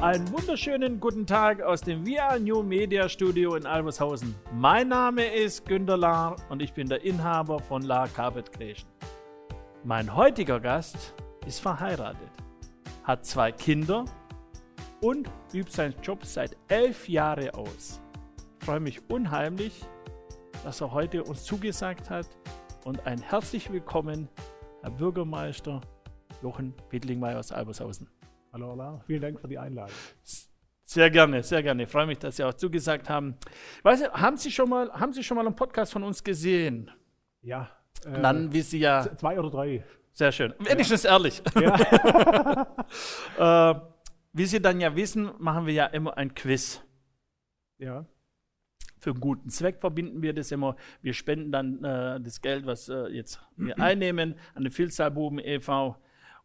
Einen wunderschönen guten Tag aus dem VR New Media Studio in Albershausen. Mein Name ist Günter Lahr und ich bin der Inhaber von Lahr Carpet Creation. Mein heutiger Gast ist verheiratet, hat zwei Kinder und übt seinen Job seit elf Jahren aus. Ich freue mich unheimlich, dass er heute uns zugesagt hat und ein herzlich willkommen, Herr Bürgermeister Jochen Bitlingmeier aus Albershausen. Hallo, Ola. Vielen Dank für die Einladung. Sehr gerne, sehr gerne. Ich freue mich, dass Sie auch zugesagt haben. Weißt du, haben Sie schon mal, haben Sie schon mal einen Podcast von uns gesehen? Ja. Äh, Dann wissen Sie ja. Zwei oder drei. Sehr schön. Wenigstens ja. ehrlich. Ja. äh, wie Sie dann ja wissen, machen wir ja immer ein Quiz. Ja. Für einen guten Zweck verbinden wir das immer. Wir spenden dann äh, das Geld, was äh, jetzt wir einnehmen, an den Filzalbuben e.V.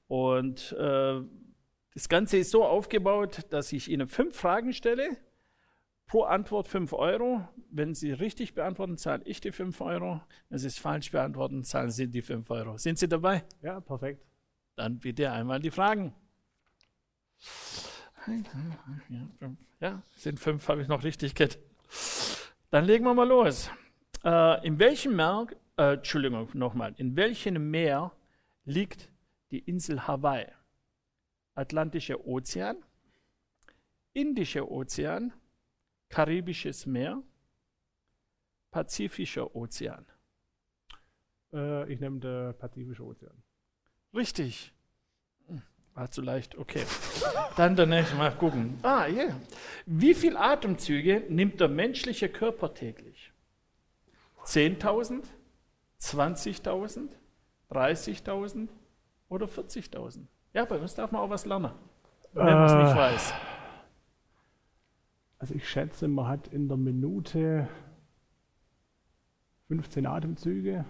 Und äh, das Ganze ist so aufgebaut, dass ich Ihnen fünf Fragen stelle. Pro Antwort fünf Euro. Wenn Sie richtig beantworten, zahle ich die fünf Euro. Wenn Sie es falsch beantworten, zahlen Sie die fünf Euro. Sind Sie dabei? Ja, perfekt. Dann bitte einmal die Fragen. Ja, sind fünf, habe ich noch richtig gehört. Dann legen wir mal los. Äh, in welchem Meer, äh, Entschuldigung, nochmal, in welchem Meer liegt die Insel Hawaii? Atlantischer Ozean, Indischer Ozean, Karibisches Meer, Pazifischer Ozean. Äh, ich nehme den Pazifischen Ozean. Richtig. Hm, war zu leicht, okay. Dann der nächste Mal gucken. Ah, ja. Yeah. Wie viele Atemzüge nimmt der menschliche Körper täglich? 10.000, 20.000, 30.000 oder 40.000? Ja, bei uns darf man auch was lernen, wenn man es nicht weiß. Also ich schätze, man hat in der Minute 15 Atemzüge.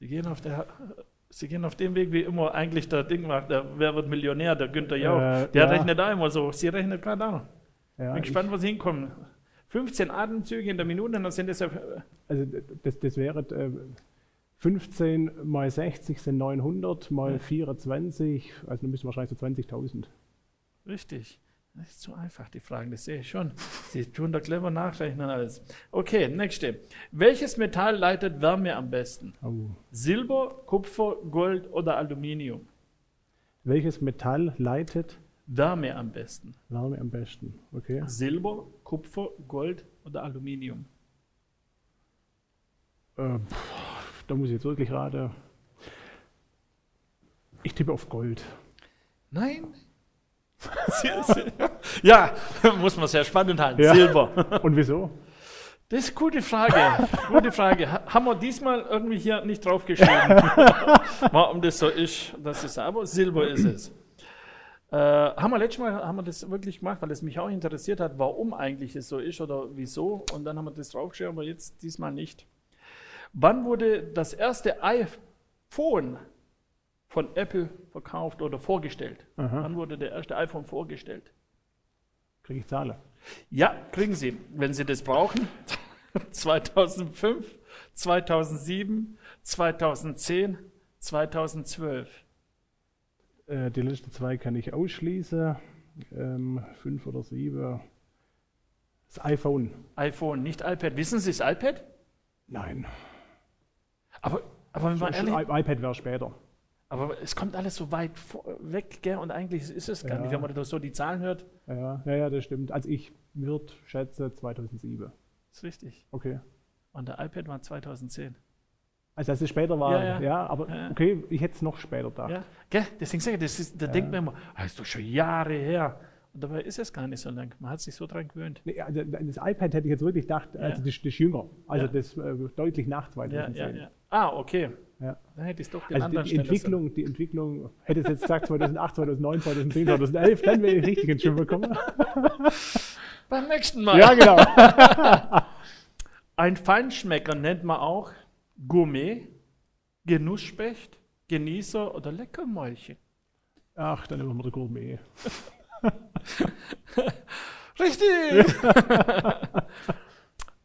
Sie gehen auf der Sie gehen auf dem Weg, wie immer eigentlich der Ding macht, der Wer wird Millionär, der Günther Jauch. Äh, der ja. rechnet da immer so. Sie rechnet gerade da. Ja, Bin gespannt, wo Sie hinkommen. 15 Atemzüge in der Minute, dann sind das ja. Also, das, das wäre. Äh, 15 mal 60 sind 900, mal ja. 24, also dann müssen wir wahrscheinlich so 20.000. Richtig. Das ist zu einfach, die Fragen, das sehe ich schon. Sie tun da clever nachrechnen alles. Okay, nächste. Welches Metall leitet Wärme am besten? Oh. Silber, Kupfer, Gold oder Aluminium? Welches Metall leitet Wärme am besten. Wärme am besten, okay. Silber, Kupfer, Gold oder Aluminium? Äh, da muss ich jetzt wirklich raten. Ich tippe auf Gold. Nein. ja, muss man sehr spannend halten. Ja. Silber. Und wieso? Das ist eine gute Frage. Gute Frage. Haben wir diesmal irgendwie hier nicht draufgeschrieben, warum das so ist, dass es aber Silber ist es. Äh, haben wir letztes Mal haben wir das wirklich gemacht, weil es mich auch interessiert hat, warum eigentlich es so ist oder wieso. Und dann haben wir das draufgeschrieben, aber jetzt diesmal nicht. Wann wurde das erste iPhone von Apple verkauft oder vorgestellt? Aha. Wann wurde der erste iPhone vorgestellt? Kriege ich Zahlen? Ja, kriegen Sie, wenn Sie das brauchen. 2005, 2007, 2010, 2012. Äh, die letzten zwei kann ich ausschließen. Ähm, fünf oder sieben. Das iPhone. iPhone, nicht iPad. Wissen Sie das iPad? Nein. Aber, aber wenn man ehrlich, iPad wäre später. Aber es kommt alles so weit weg, gell? und eigentlich ist es gar ja. nicht, wenn man so die Zahlen hört. Ja, ja, ja das stimmt. Also ich würde schätze 2007. Das ist richtig. Okay. Und der iPad war 2010. Also dass es später war, ja, ja. ja aber ja. okay, ich hätte es noch später da. Ja, gell? deswegen sage ich, das ist, da denkt man immer, das ist doch schon Jahre her. Und dabei ist es gar nicht so lang. Man hat sich so dran gewöhnt. Nee, also das iPad hätte ich jetzt wirklich gedacht, also das, das ist jünger. Also das äh, deutlich nach 2010. Ah, okay. Ja. Dann hätte ich es doch den also anderen die, Entwicklung, die Entwicklung, hätte es jetzt gesagt 2008, 2009, 2010, 2011, dann wäre ich richtig ins Schwimmen gekommen. Beim nächsten Mal. Ja, genau. Ein Feinschmecker nennt man auch Gourmet, Genussspecht, Genießer oder Leckermäulchen? Ach, dann nehmen wir der Gourmet. Richtig!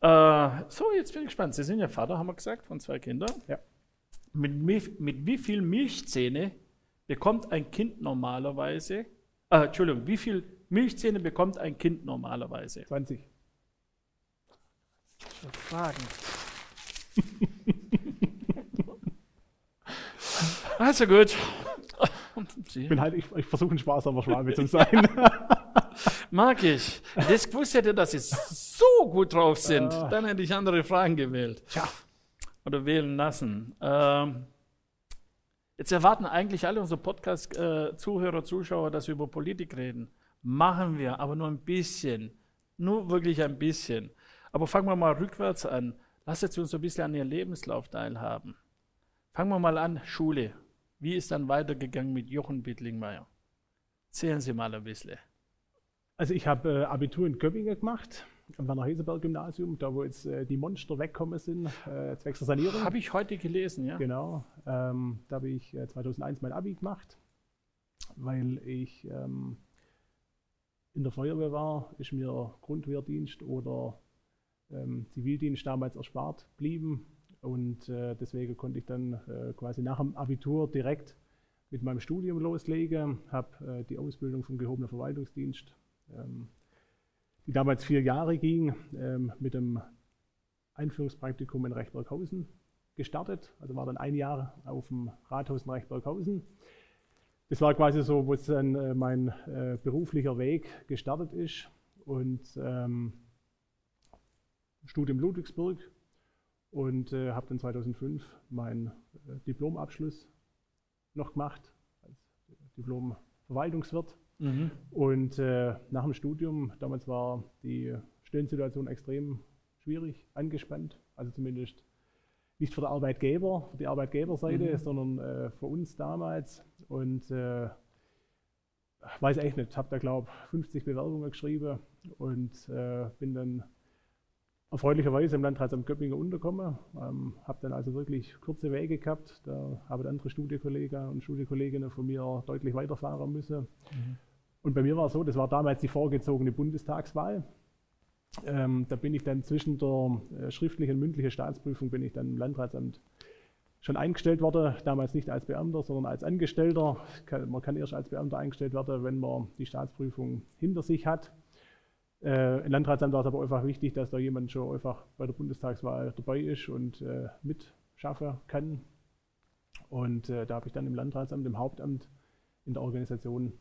äh, so, jetzt bin ich gespannt. Sie sind ja Vater, haben wir gesagt, von zwei Kindern. Ja. Mit, mi- mit wie viel Milchzähne bekommt ein Kind normalerweise, äh, Entschuldigung, wie viel Milchzähne bekommt ein Kind normalerweise? 20. Fragen. also gut. Ich bin halt, ich, ich versuche ein sparsamer Schwabe zu sein. mag ich. Das gewusst hätte, dass Sie so gut drauf sind, Ah. dann hätte ich andere Fragen gewählt. Tja. Oder wählen lassen. Ähm, jetzt erwarten eigentlich alle unsere Podcast-Zuhörer, Zuschauer, dass wir über Politik reden. Machen wir, aber nur ein bisschen. Nur wirklich ein bisschen. Aber fangen wir mal rückwärts an. Lasst jetzt uns so ein bisschen an Ihren Lebenslauf teilhaben. Fangen wir mal an, Schule. Wie ist dann weitergegangen mit Jochen Bittlingmeier? Erzählen Sie mal ein bisschen. Also ich habe äh, Abitur in Göppingen gemacht, am Werner Heseberg Gymnasium, da wo jetzt äh, die Monster wegkommen sind, äh, zwecks der Sanierung. Habe ich heute gelesen, ja? Genau. Ähm, da habe ich äh, 2001 mein Abi gemacht, weil ich ähm, in der Feuerwehr war, ist mir Grundwehrdienst oder ähm, Zivildienst damals erspart blieben. Und äh, deswegen konnte ich dann äh, quasi nach dem Abitur direkt mit meinem Studium loslegen, habe äh, die Ausbildung vom gehobenen Verwaltungsdienst, ähm, die damals vier Jahre ging, ähm, mit dem Einführungspraktikum in Rechtberghausen gestartet. Also war dann ein Jahr auf dem Rathaus in Rechtberghausen. Das war quasi so, wo dann äh, mein äh, beruflicher Weg gestartet ist. Und ähm, Studium Ludwigsburg und äh, habe dann 2005 meinen äh, Diplomabschluss noch gemacht als Diplom-Verwaltungswirt. Mhm. Und äh, nach dem Studium, damals war die Stellensituation extrem schwierig, angespannt, also zumindest nicht für den Arbeitgeber, für die Arbeitgeberseite, Mhm. sondern äh, für uns damals. Und äh, weiß echt nicht, habe da glaube 50 Bewerbungen geschrieben und äh, bin dann erfreulicherweise im Landratsamt Göppingen untergekommen. Ähm, habe dann also wirklich kurze Wege gehabt. Da haben andere Studienkollegen und Studienkolleginnen von mir deutlich weiterfahren müssen. Und bei mir war es so, das war damals die vorgezogene Bundestagswahl. Ähm, da bin ich dann zwischen der äh, schriftlichen und mündlichen Staatsprüfung bin ich dann im Landratsamt schon eingestellt worden, damals nicht als Beamter, sondern als Angestellter. Kann, man kann erst als Beamter eingestellt werden, wenn man die Staatsprüfung hinter sich hat. Äh, Im Landratsamt war es aber einfach wichtig, dass da jemand schon einfach bei der Bundestagswahl dabei ist und äh, mitschaffen kann. Und äh, da habe ich dann im Landratsamt, im Hauptamt in der Organisation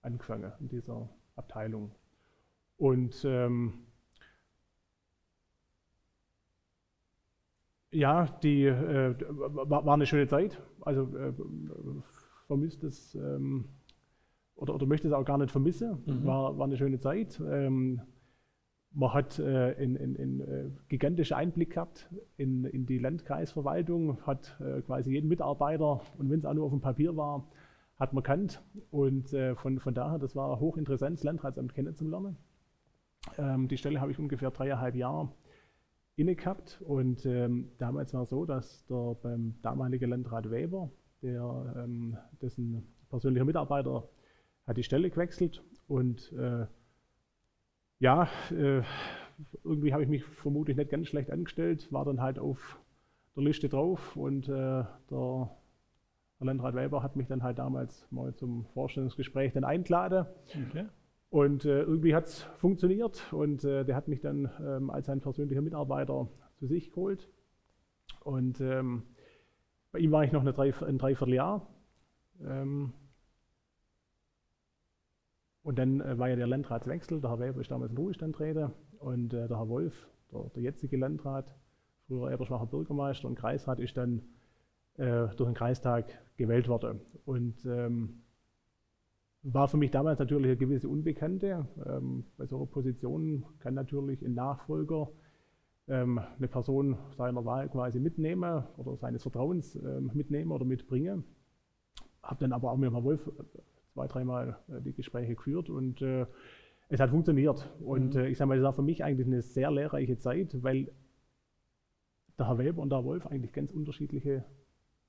angefangen, in dieser Abteilung. Und ähm, ja, die äh, war, war eine schöne Zeit. Also äh, vermisst es ähm, oder, oder möchte es auch gar nicht vermissen. Mhm. War, war eine schöne Zeit. Ähm, man hat äh, einen in, in, äh, gigantischen Einblick gehabt in, in die Landkreisverwaltung, hat äh, quasi jeden Mitarbeiter und wenn es auch nur auf dem Papier war, hat man kannt. Und äh, von, von daher, das war hochinteressant, das Landratsamt kennenzulernen. Ähm, die Stelle habe ich ungefähr dreieinhalb Jahre inne gehabt. Und ähm, damals war es so, dass der beim damaligen Landrat Weber, der, ähm, dessen persönlicher Mitarbeiter, hat die Stelle gewechselt. Und äh, ja, äh, irgendwie habe ich mich vermutlich nicht ganz schlecht angestellt, war dann halt auf der Liste drauf und äh, der der Landrat Weber hat mich dann halt damals mal zum Vorstellungsgespräch dann eingeladen. Okay. Und äh, irgendwie hat es funktioniert und äh, der hat mich dann ähm, als sein persönlicher Mitarbeiter zu sich geholt. Und ähm, bei ihm war ich noch eine drei, ein Dreivierteljahr. Ähm, und dann äh, war ja der Landratswechsel. Der Herr Weber ist damals in Ruhestand treten und äh, der Herr Wolf, der, der jetzige Landrat, früher Eberschwacher Bürgermeister und Kreisrat, ist dann äh, durch den Kreistag gewählt worden. Und ähm, war für mich damals natürlich eine gewisse Unbekannte. Ähm, bei so einer Position kann natürlich ein Nachfolger ähm, eine Person seiner Wahl quasi mitnehmen oder seines Vertrauens ähm, mitnehmen oder mitbringen. Habe dann aber auch mit Herrn Wolf zwei, dreimal äh, die Gespräche geführt und äh, es hat funktioniert. Und Mhm. äh, ich sage mal, das war für mich eigentlich eine sehr lehrreiche Zeit, weil der Herr Weber und der Herr Wolf eigentlich ganz unterschiedliche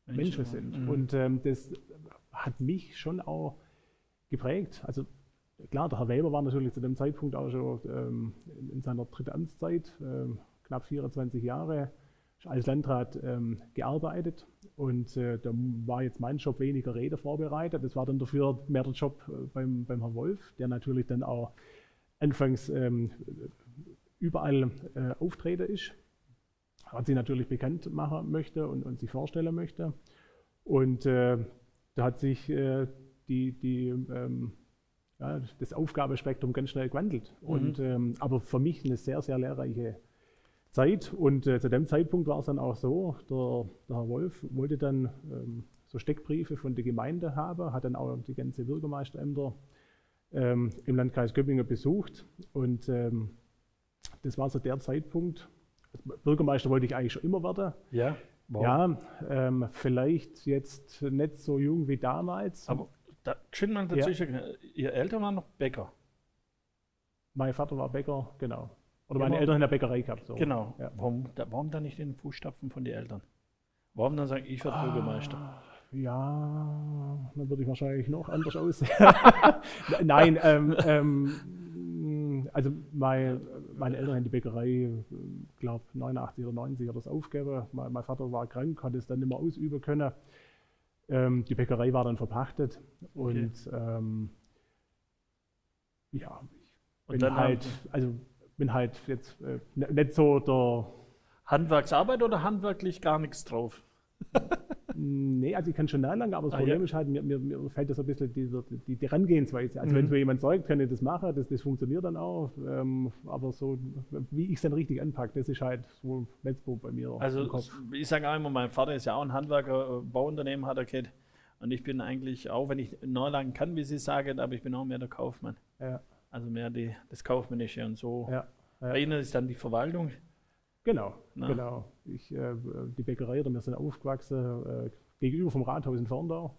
Menschen sind. Mhm. Und ähm, das hat mich schon auch geprägt. Also klar, der Herr Weber war natürlich zu dem Zeitpunkt auch schon ähm, in, in seiner dritten Amtszeit, ähm, knapp 24 Jahre, als Landrat ähm, gearbeitet und äh, da war jetzt mein Job weniger Rede vorbereitet. Das war dann dafür mehr der Job äh, beim, beim Herrn Wolf, der natürlich dann auch anfangs ähm, überall äh, Auftreter ist, hat sie natürlich bekannt machen möchte und, und sich vorstellen möchte. Und äh, da hat sich äh, die, die ähm, ja, das Aufgabespektrum ganz schnell gewandelt. Mhm. Und, ähm, aber für mich eine sehr, sehr lehrreiche Zeit. Und äh, zu dem Zeitpunkt war es dann auch so, der, der Herr Wolf wollte dann ähm, so Steckbriefe von der Gemeinde haben, hat dann auch die ganze Bürgermeisterämter ähm, im Landkreis Göppingen besucht. Und ähm, das war so der Zeitpunkt. Bürgermeister wollte ich eigentlich schon immer werden. Ja. Wow. Ja, ähm, vielleicht jetzt nicht so jung wie damals. Aber da, schön mal dazwischen, ja. Ihr Eltern waren noch Bäcker. Mein Vater war Bäcker, genau. Oder meine Eltern in der Bäckerei gehabt. So. Genau. Ja. Warum, da, warum dann nicht in den Fußstapfen von den Eltern? Warum dann sagen, ich werde ah, Bürgermeister? Ja, dann würde ich wahrscheinlich noch anders aussehen. Nein, ähm, ähm, also mein, meine Eltern haben die Bäckerei, glaube 89 oder 90 hat das aufgegeben. Mein, mein, Vater war krank, hat es dann nicht mehr ausüben können. Ähm, die Bäckerei war dann verpachtet okay. und ähm, ja, ich bin halt, also bin halt jetzt äh, nicht so der Handwerksarbeit oder handwerklich gar nichts drauf? nee, also ich kann schon lang, aber das ah, Problem ja. ist halt, mir, mir, mir, fällt das ein bisschen die, die, die Herangehensweise. Also mhm. wenn es mir jemand sagt, kann ich das machen, das, das funktioniert dann auch. Ähm, aber so, wie ich es dann richtig anpacke, das ist halt so nicht so bei mir. Also ich sage auch immer, mein Vater ist ja auch ein Handwerker, äh, Bauunternehmen hat er gehabt. Und ich bin eigentlich auch, wenn ich neu lang kann, wie Sie sagen, aber ich bin auch mehr der Kaufmann. Ja. Also mehr die, das Kaufmännische und so. Ja. Ja. Bei Ihnen ist dann die Verwaltung. Genau, Na. genau. Ich, äh, die Bäckerei, wir sind aufgewachsen äh, gegenüber vom Rathaus in Ferndau.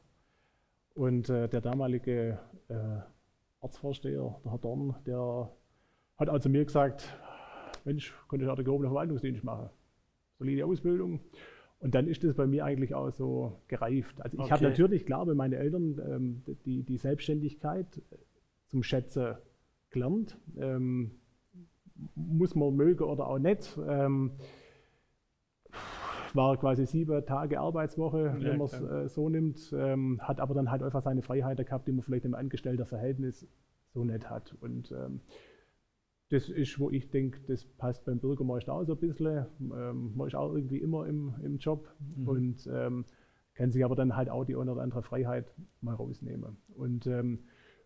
Und äh, der damalige äh, Ortsvorsteher, der Herr Dorn, der hat also mir gesagt, Mensch, könnte ich auch den gehobenen Verwaltungsdienst machen. Solide Ausbildung. Und dann ist das bei mir eigentlich auch so gereift. Also ich okay. habe natürlich, klar, bei meinen Eltern ähm, die, die Selbstständigkeit zum Schätzen gelernt. Ähm, muss man mögen oder auch nicht. Ähm, war quasi sieben Tage Arbeitswoche, ja, wenn man es äh, so nimmt, ähm, hat aber dann halt einfach seine Freiheiten gehabt, die man vielleicht im Angestellterverhältnis so nicht hat. Und ähm, das ist, wo ich denke, das passt beim Bürgermeister auch so ein bisschen. Ähm, man ist auch irgendwie immer im, im Job mhm. und ähm, kann sich aber dann halt auch die eine oder andere Freiheit mal rausnehmen. Und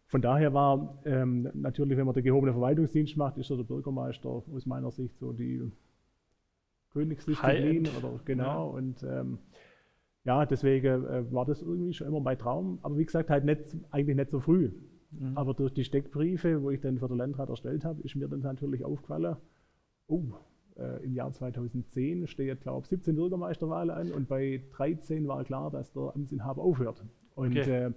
von daher war ähm, natürlich, wenn man den gehobenen Verwaltungsdienst macht, ist der Bürgermeister aus meiner Sicht so die Königsdisziplin oder genau. Ja. Und ähm, ja, deswegen äh, war das irgendwie schon immer mein Traum. Aber wie gesagt, halt nicht, eigentlich nicht so früh. Mhm. Aber durch die Steckbriefe, wo ich dann für den Landrat erstellt habe, ist mir dann natürlich aufgefallen, oh, äh, im Jahr 2010 steht, glaube ich, 17 Bürgermeisterwahlen an und bei 13 war klar, dass der Amtsinhaber aufhört. Und okay. äh,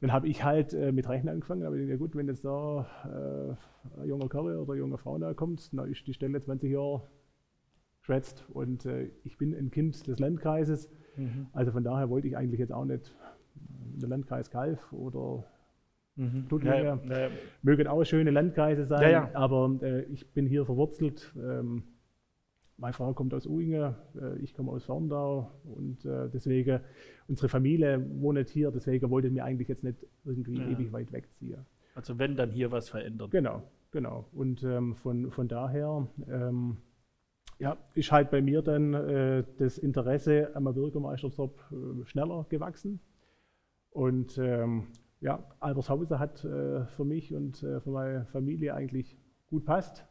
dann habe ich halt äh, mit Rechnen angefangen, aber ich denke, ja gut, wenn jetzt da äh, ein junger Kerl oder junge Frau da kommt, dann ist die Stelle 20 Jahre geschwätzt und äh, ich bin ein Kind des Landkreises. Mhm. Also von daher wollte ich eigentlich jetzt auch nicht der Landkreis Kalf oder mhm. Tuttlingen. Ja, ja, ja. Mögen auch schöne Landkreise sein, aber äh, ich bin hier verwurzelt. Ähm, meine Frau kommt aus Uingen, äh, ich komme aus Ferndau und äh, deswegen, unsere Familie wohnt hier, deswegen wollte ich mir eigentlich jetzt nicht irgendwie ja. ewig weit wegziehen. Also wenn dann hier was verändern. Genau, genau. Und ähm, von, von daher ähm, ja, ist halt bei mir dann äh, das Interesse am Bürgermeisterjob äh, schneller gewachsen. Und ähm, ja, Albershausen hat äh, für mich und äh, für meine Familie eigentlich gut passt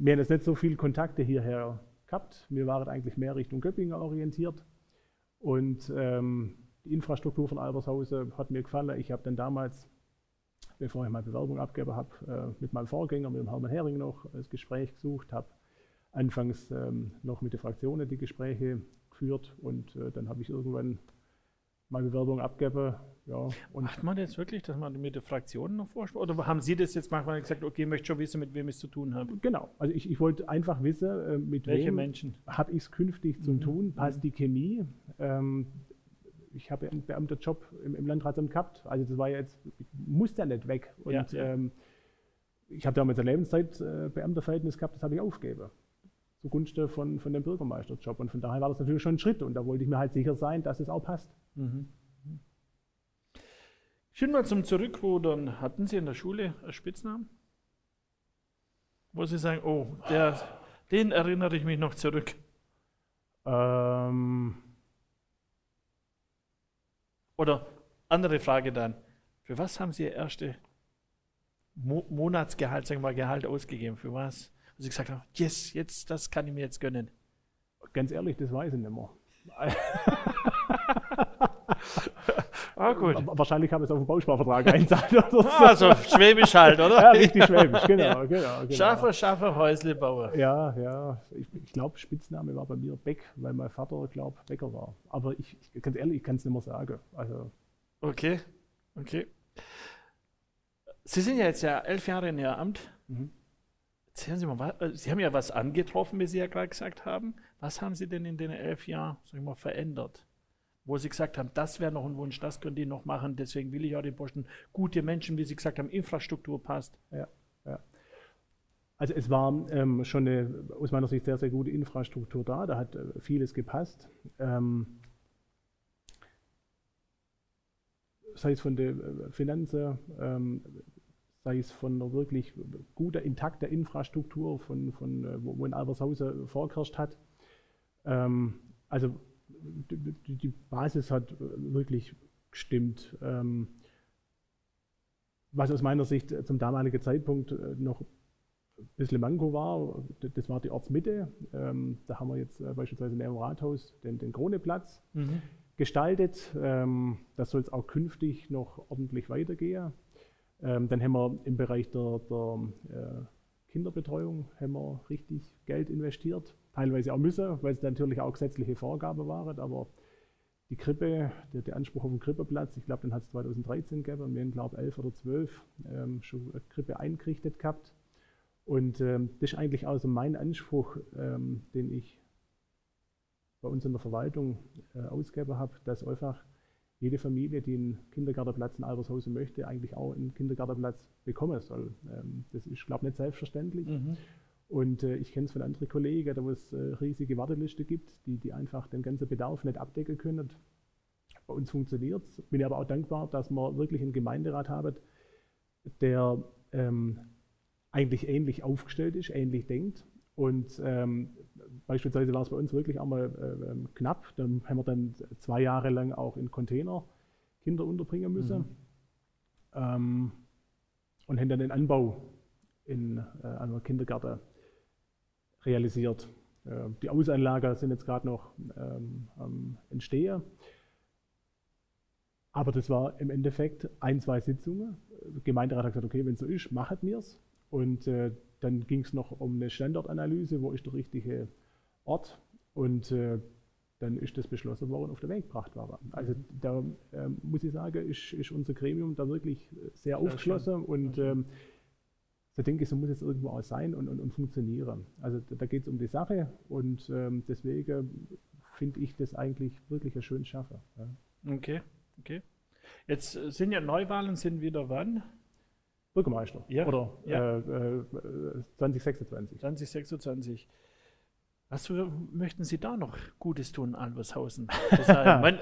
wir haben jetzt nicht so viele Kontakte hierher gehabt. Wir waren eigentlich mehr Richtung Göppingen orientiert. Und ähm, die Infrastruktur von Albershausen hat mir gefallen. Ich habe dann damals, bevor ich meine Bewerbung abgegeben habe, äh, mit meinem Vorgänger, mit dem Hermann Hering noch das Gespräch gesucht, habe anfangs ähm, noch mit den Fraktionen die Gespräche geführt und äh, dann habe ich irgendwann meine Bewerbung abgebe. Ja, und Macht man das wirklich, dass man mit den Fraktionen noch vorspricht? Oder haben Sie das jetzt manchmal gesagt, okay, ich möchte schon wissen, mit wem ich es zu tun habe? Genau, also ich, ich wollte einfach wissen, äh, mit Welche wem Menschen habe ich es künftig zu mhm. tun, passt die Chemie. Ähm, ich habe einen Beamterjob im, im Landratsamt gehabt, also das war ja jetzt, ich musste ja nicht weg. Und ja, ja. Ähm, ich habe damals ein Lebenszeitbeamterverhältnis äh, gehabt, das habe ich aufgegeben. zugunsten von, von dem Bürgermeisterjob. Und von daher war das natürlich schon ein Schritt und da wollte ich mir halt sicher sein, dass es auch passt. Mhm. Schön mal zum Zurückrudern. Hatten Sie in der Schule einen Spitznamen? Wo Sie sagen, oh, der, den erinnere ich mich noch zurück. Ähm Oder andere Frage dann. Für was haben Sie Ihr erste Mo Monatsgehalt, sagen wir mal, Gehalt ausgegeben? Für was? Wo Sie gesagt haben, yes, jetzt, das kann ich mir jetzt gönnen. Ganz ehrlich, das weiß ich nicht mehr. Ah, gut. Wahrscheinlich haben wir es auf dem Bausparvertrag einzahlt oder so. Also schwäbisch halt, oder? Ja, richtig schwäbisch, genau. ja. genau, genau. Schaffer, Schaffer, Häuslebauer. Ja, ja. Ich, ich glaube, Spitzname war bei mir Beck, weil mein Vater, glaube Bäcker war. Aber ich, ich ganz ehrlich, ich kann es nicht mehr sagen. Also. Okay, okay. Sie sind ja jetzt ja elf Jahre in Ihr Amt. Mhm. Sie, mal, äh, Sie haben ja was angetroffen, wie Sie ja gerade gesagt haben. Was haben Sie denn in den elf Jahren, sag ich mal, verändert? wo sie gesagt haben, das wäre noch ein Wunsch, das können die noch machen, deswegen will ich auch den Posten. Gute Menschen, wie sie gesagt haben, Infrastruktur passt. Ja, ja. Also es war ähm, schon eine aus meiner Sicht sehr, sehr gute Infrastruktur da, da hat äh, vieles gepasst. Ähm, sei es von der äh, Finanzen, ähm, sei es von einer wirklich guter, intakter Infrastruktur, von, von, äh, wo, wo in Albershausen vorgeherrscht hat. Ähm, also die, die Basis hat äh, wirklich gestimmt. Ähm, was aus meiner Sicht zum damaligen Zeitpunkt äh, noch ein bisschen Manko war, das war die Ortsmitte. Ähm, da haben wir jetzt äh, beispielsweise in dem Rathaus den, den Kroneplatz mhm. gestaltet. Ähm, das soll es auch künftig noch ordentlich weitergehen. dann haben wir im Bereich der, der Kinderbetreuung haben wir richtig Geld investiert teilweise auch müssen, weil es natürlich auch gesetzliche Vorgabe waren. Aber die Krippe, der, der Anspruch auf einen Krippeplatz, ich glaube, den hat es 2013 gegeben. Wir haben, glaube ich, 11 oder 12 ähm, schon eine Krippe eingerichtet gehabt. Und ähm, das ist eigentlich auch so mein Anspruch, ähm, den ich bei uns in der Verwaltung äh, ausgegeben habe, dass einfach jede Familie, die einen Kindergartenplatz in Albershausen möchte, eigentlich auch einen Kindergartenplatz bekommen soll. Ähm, das ist, glaube ich, nicht selbstverständlich. Mhm. Und äh, ich kenne es von anderen Kollegen, da wo es äh, riesige Warteliste gibt, die, die einfach den ganzen Bedarf nicht abdecken können. Bei uns funktioniert es. Bin aber auch dankbar, dass wir wirklich einen Gemeinderat haben, der ähm, eigentlich ähnlich aufgestellt ist, ähnlich denkt. Und ähm, beispielsweise war es bei uns wirklich einmal äh, ähm, knapp. Dann haben wir dann zwei Jahre lang auch in Container Kinder unterbringen müssen. Mhm. Ähm, und haben dann den Anbau in äh, einer Kindergärten realisiert. Äh, die Ausanlager sind jetzt gerade noch ähm, am Entstehen. Aber das war im Endeffekt ein, zwei Sitzungen. Der Gemeinderat hat gesagt, okay, wenn es so ist, machet mir's. Und äh, dann ging es noch um eine Standortanalyse, wo ist der richtige Ort. Und äh, dann ist das beschlossen worden, auf den Weg gebracht worden. Also da äh, muss ich sagen, ist, ist, unser Gremium da wirklich sehr aufgeschlossen und da denke ich, so muss es irgendwo auch sein und, und, und funktionieren. Also da, da geht es um die Sache und ähm, deswegen finde ich das eigentlich wirklich ein schönes Schaffen. Ja. Okay, okay. Jetzt äh, sind ja Neuwahlen, sind wieder wann? Bürgermeister. Ja. Oder ja. Äh, äh, 2026. 2026. Was möchten Sie da noch Gutes tun, Albershausen? Man, äh,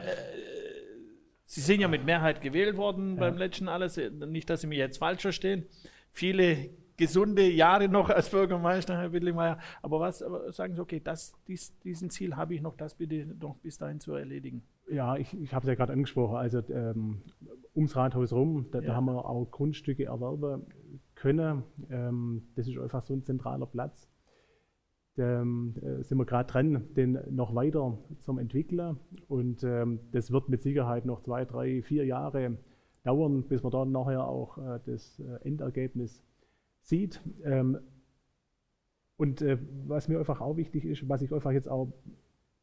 Sie sind ja mit Mehrheit gewählt worden ja. beim letzten alles. Nicht, dass Sie mir jetzt falsch verstehen. Viele gesunde Jahre noch als Bürgermeister, Herr Wittlinger. Aber was aber sagen Sie, okay, das, dies, diesen Ziel habe ich noch, das bitte noch bis dahin zu erledigen? Ja, ich, ich habe es ja gerade angesprochen. Also ähm, ums Rathaus rum, da, ja. da, haben wir auch Grundstücke erwerben können. Ähm, das ist einfach so ein zentraler Platz. Da ähm, sind wir gerade dran, den noch weiter zum entwickeln. Und ähm, das wird mit Sicherheit noch zwei, drei, vier Jahre dauern, bis wir dann nachher auch äh, das äh, Endergebnis sieht. Ähm, und äh, was mir einfach auch wichtig ist, was ich einfach jetzt auch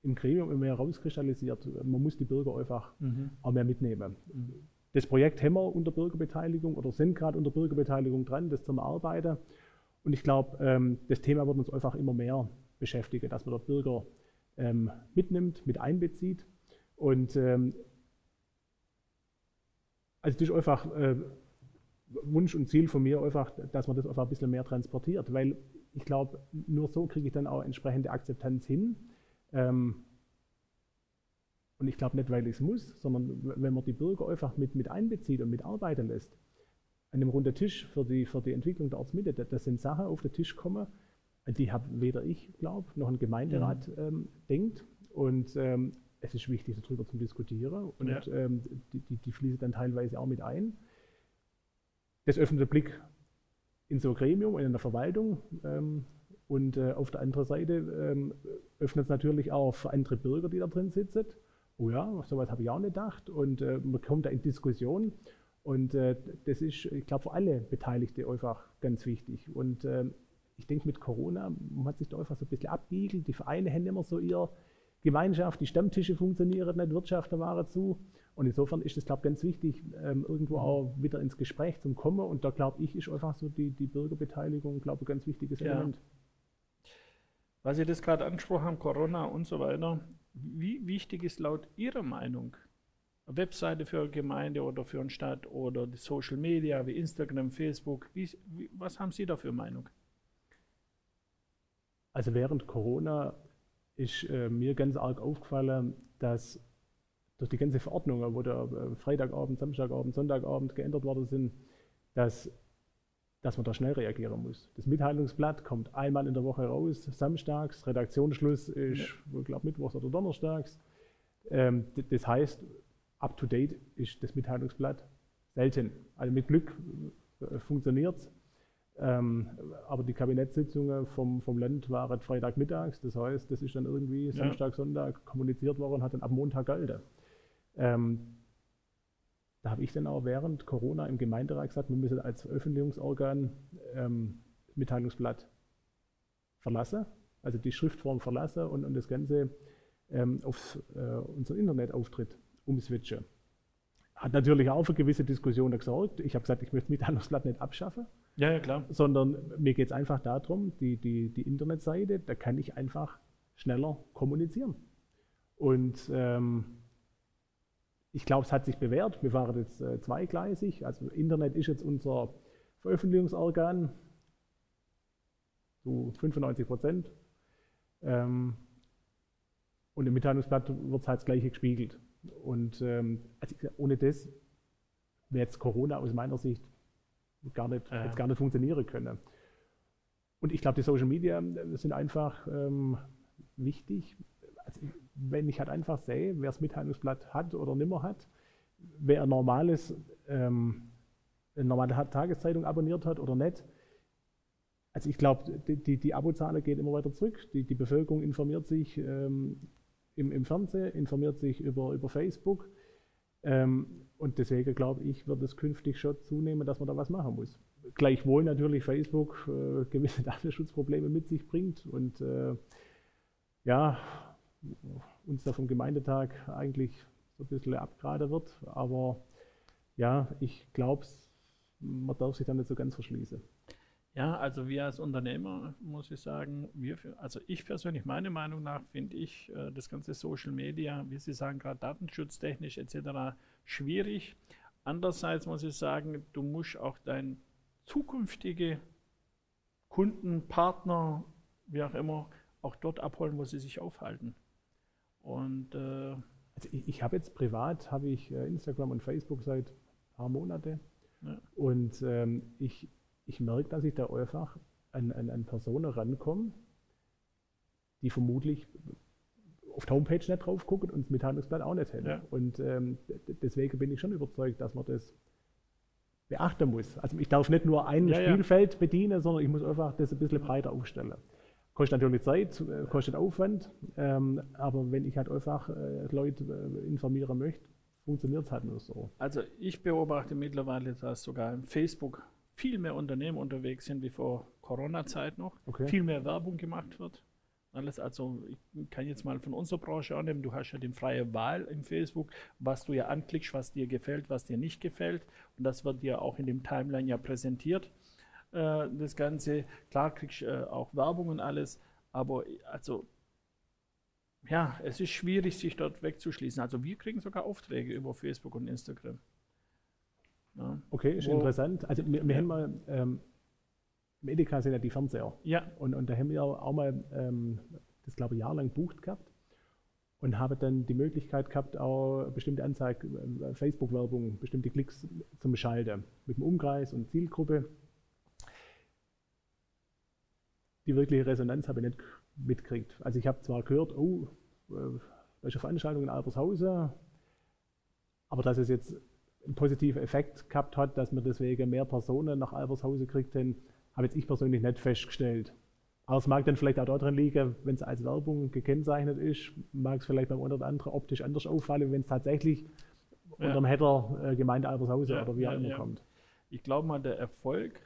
im Gremium immer mehr rauskristallisiert, man muss die Bürger einfach mhm. auch mehr mitnehmen. Mhm. Das Projekt haben wir unter Bürgerbeteiligung oder sind gerade unter Bürgerbeteiligung dran, das zum Arbeiten. Und ich glaube, ähm, das Thema wird uns einfach immer mehr beschäftigen, dass man dort Bürger ähm, mitnimmt, mit einbezieht. Und also das ist einfach äh, Wunsch und Ziel von mir einfach, dass man das einfach ein bisschen mehr transportiert, weil ich glaube, nur so kriege ich dann auch entsprechende Akzeptanz hin. Ähm, und ich glaube nicht, weil ich es muss, sondern wenn man die Bürger einfach mit, mit einbezieht und mitarbeiten lässt. An dem runden Tisch für die, für die Entwicklung der Ortsmitte, da, sind Sachen auf den Tisch gekommen, die habe weder ich, glaube noch ein Gemeinderat mhm. ähm, denkt. Und ähm, es ist wichtig, darüber zu diskutieren. Und ja. ähm, die, die, die, fließen dann teilweise auch mit ein. Das öffnet den Blick in so ein Gremium, in einer Verwaltung. Ähm, und äh, auf der anderen Seite ähm, öffnet es natürlich auch für andere Bürger, die da drin sitzen. Oh ja, sowas habe ich auch nicht gedacht. Und äh, man kommt da in Diskussion. Und äh, das ist, ich glaube, für alle Beteiligte einfach ganz wichtig. Und ähm, ich denke, mit Corona, man hat sich da einfach so ein bisschen abgeigelt. Die Vereine haben immer so ihr Gemeinschaft, die Stammtische funktionieren nicht, Wirtschaft waren zu. Und insofern ist es, glaube ich, ganz wichtig, ähm, irgendwo auch wieder ins Gespräch zu kommen. Und da glaube ich, ist einfach so die, die Bürgerbeteiligung, glaube ich, ein ganz wichtiges ja. Element. Was Sie das gerade angesprochen haben, Corona und so weiter, wie wichtig ist laut Ihrer Meinung eine Webseite für eine Gemeinde oder für eine Stadt oder die Social Media wie Instagram, Facebook? Wie, wie, was haben Sie da für Meinung? Also während Corona ist äh, mir ganz arg aufgefallen, dass durch die ganze Verordnung, wo der äh, Freitagabend, Samstagabend, Sonntagabend geändert worden sind, dass, dass man da schnell reagieren muss. Das Mitteilungsblatt kommt einmal in der Woche raus, samstags, Redaktionsschluss ist, ja. ich glaube, mittwochs oder donnerstags. Ähm, das heißt, up to date ist das Mitteilungsblatt selten. Also mit Glück äh, funktioniert es. Ähm, aber die Kabinettssitzungen vom, vom Land waren Freitagmittags, das heißt, das ist dann irgendwie ja. Samstag, Sonntag kommuniziert worden und hat dann ab Montag gehalten. Ähm, da habe ich dann auch während Corona im Gemeinderat gesagt, wir müssen als Veröffentlichungsorgan ähm, Mitteilungsblatt verlassen, also die Schriftform verlassen und, und das Ganze ähm, auf äh, unseren Internetauftritt umswitchen. Hat natürlich auch für gewisse Diskussionen gesorgt. Ich habe gesagt, ich möchte Mitteilungsblatt nicht abschaffen. Ja, ja, klar. Sondern mir geht es einfach darum, die, die, die Internetseite, da kann ich einfach schneller kommunizieren. Und ähm, ich glaube, es hat sich bewährt. Wir waren jetzt äh, zweigleisig. Also Internet ist jetzt unser Veröffentlichungsorgan zu 95 Prozent. Ähm, und im Mitteilungsblatt wird es halt das Gleiche gespiegelt. Und ähm, also ohne das wäre jetzt Corona aus meiner Sicht gar nicht, ja. gar nicht funktionieren können. Und ich glaube, die Social Media äh, sind einfach ähm, wichtig. Also, wenn ich halt einfach sehe, wer das Mitteilungsblatt hat oder nimmer hat, wer ein normales, ähm, eine normale Tageszeitung abonniert hat oder nicht. Also ich glaube, die, die, die Abozahlen gehen immer weiter zurück. Die, die Bevölkerung informiert sich ähm, im, im Fernsehen, informiert sich über, über Facebook. Ähm, und deswegen glaube ich, wird es künftig schon zunehmen, dass man da was machen muss. Gleichwohl natürlich Facebook äh, gewisse Datenschutzprobleme mit sich bringt und äh, ja, uns da vom Gemeindetag eigentlich so ein bisschen abgeraten wird. Aber ja, ich glaube, man darf sich da nicht so ganz verschließen. Ja, also wir als Unternehmer, muss ich sagen, wir, also ich persönlich, meine Meinung nach, finde ich äh, das ganze Social Media, wie Sie sagen, gerade datenschutztechnisch etc. schwierig. Andererseits muss ich sagen, du musst auch dein zukünftige Kunden, Partner, wie auch immer, auch dort abholen, wo sie sich aufhalten. Und äh, also ich, ich habe jetzt privat habe ich äh, Instagram und Facebook seit ein paar Monaten ja. und ähm, ich ich merke, dass ich da einfach an, an, an Personen rankomme, die vermutlich auf der Homepage nicht drauf gucken und das Mitteilungsblatt auch nicht hätten. Ja. Und ähm, deswegen bin ich schon überzeugt, dass man das beachten muss. Also ich darf nicht nur ein ja, Spielfeld bedienen, sondern ich muss einfach das ein bisschen breiter aufstellen. Kostet natürlich Zeit, äh, kostet Aufwand, ähm, aber wenn ich halt einfach äh, Leute äh, informieren möchte, funktioniert es halt nur so. Also ich beobachte mittlerweile, dass sogar im Facebook viel mehr Unternehmen unterwegs sind wie vor Corona-Zeit noch, okay. viel mehr Werbung gemacht wird. Alles, also ich kann jetzt mal von unserer Branche annehmen, du hast ja die freie Wahl im Facebook, was du ja anklickst, was dir gefällt, was dir nicht gefällt. Und das wird dir auch in dem Timeline ja präsentiert. Äh, das Ganze, klar kriegst du äh, auch Werbung und alles, aber also ja, es ist schwierig, sich dort wegzuschließen. Also wir kriegen sogar Aufträge über Facebook und Instagram. Ja. Okay, ist Wo, interessant. Also wir, wir ja. haben mal, ähm, Medica sind ja die Fernseher. Ja. Und, und da haben wir auch mal, ähm, das glaube ich, jahrelang bucht gehabt und habe dann die Möglichkeit gehabt, auch bestimmte Anzeigen, äh, Facebook-Werbung, bestimmte Klicks zum Schalten mit dem Umkreis und Zielgruppe. Die wirkliche Resonanz habe ich nicht mitkriegt. Also ich habe zwar gehört, oh, äh, welche Veranstaltung in Albershausen, aber dass es jetzt einen positiven Effekt gehabt hat, dass man deswegen mehr Personen nach Albershausen kriegt, habe jetzt ich persönlich nicht festgestellt. Aber es mag dann vielleicht auch daran liegen, wenn es als Werbung gekennzeichnet ist, mag es vielleicht beim einen oder anderen optisch anders auffallen, wenn es tatsächlich ja. unter dem Header äh, Gemeinde Albershausen ja, oder wie auch immer ja, kommt. Ich glaube mal, der Erfolg,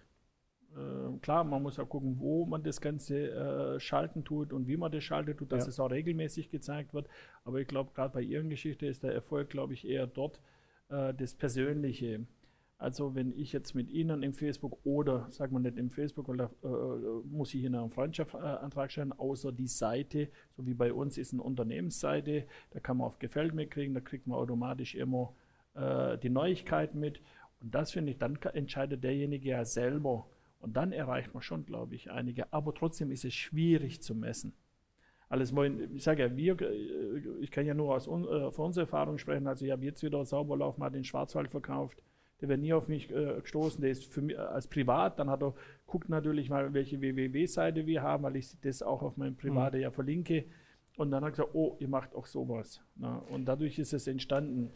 äh, klar, man muss auch gucken, wo man das Ganze äh, schalten tut und wie man das schaltet tut, dass es auch regelmäßig gezeigt wird. Aber ich glaube, gerade bei Ihren Geschichte ist der Erfolg, glaube ich, eher dort äh, das Persönliche. Also wenn ich jetzt mit Ihnen im Facebook oder, sagen wir nicht im Facebook, oder, äh, muss ich Ihnen einen Freundschaftsantrag stellen, außer die Seite, so wie bei uns ist eine Unternehmensseite, da kann man auf Gefällt mir kriegen, da kriegt man automatisch immer äh, die Neuigkeiten mit. Und das finde ich, dann entscheidet derjenige ja selber. Und dann erreicht man schon, glaube ich, einige. Aber trotzdem ist es schwierig zu messen. Alles wollen, ich sage ja, wir, äh, ich kann ja nur aus äh, von unserer Erfahrung sprechen. Also ich habe jetzt wieder Sauberlauf mal den Schwarzwald verkauft der wäre nie auf mich äh, gestoßen, der ist für mich äh, als privat, dann hat er, guckt natürlich mal, welche www-Seite wir haben, weil ich das auch auf meinem privaten mhm. ja verlinke. Und dann hat er gesagt, oh, ihr macht auch sowas. Na, und dadurch ist es entstanden.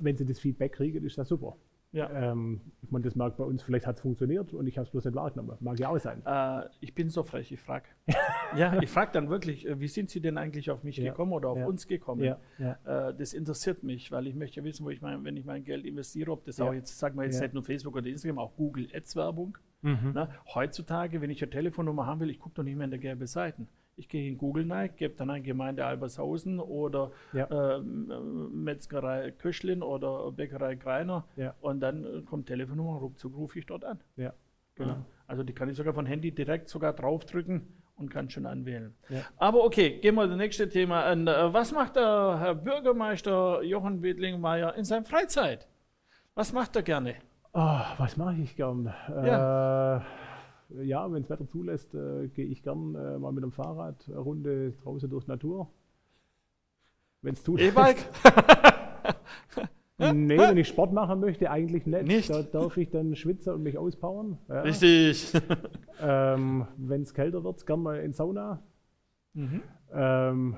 Wenn Sie das Feedback kriegen, ist das super. Ja. Ähm, ich meine, das mag bei uns, vielleicht hat es funktioniert und ich habe es bloß nicht wahrgenommen. Mag ja auch sein. Äh, ich bin so frech, ich frage. ja, ich frage dann wirklich, äh, wie sind Sie denn eigentlich auf mich ja. gekommen oder auf ja. uns gekommen? Ja. Äh, das interessiert mich, weil ich möchte wissen, wo ich mein, wenn ich mein Geld investiere, ob das auch jetzt, sagen wir jetzt nicht nur Facebook oder Instagram, auch Google Ads Werbung. Mhm. Na, heutzutage, wenn ich eine Telefonnummer haben will, ich gucke doch nicht mehr in der gelben Seiten. Ich gehe in Google rein, gebe dann ein Gemeinde Albershausen oder ja. äh, Metzgerei Köschlin oder Bäckerei Greiner ja. und dann äh, kommt Telefonnummer, ruckzuck rufe ich dort an. Ja, genau. Also die kann ich sogar von Handy direkt sogar draufdrücken und kann schon anwählen. Ja. Aber okay, gehen wir das nächste Thema an. Äh, was macht der Herr Bürgermeister Johann Wedlingmeier in seiner Freizeit? Was macht er gerne? Oh, was mache ich gern? Ja. Äh, ja, wenn das Wetter zulässt, äh, gehe ich gern äh, mal mit dem Fahrrad eine Runde draußen durch die Natur. Wenn es zulässt. E-Bike? nee, wenn ich Sport machen möchte, eigentlich nicht. nicht. Da darf ich dann schwitzen und mich auspowern. Ja. Richtig. ähm, wenn es kälter wird, gern mal in Sauna. Mhm. Ähm,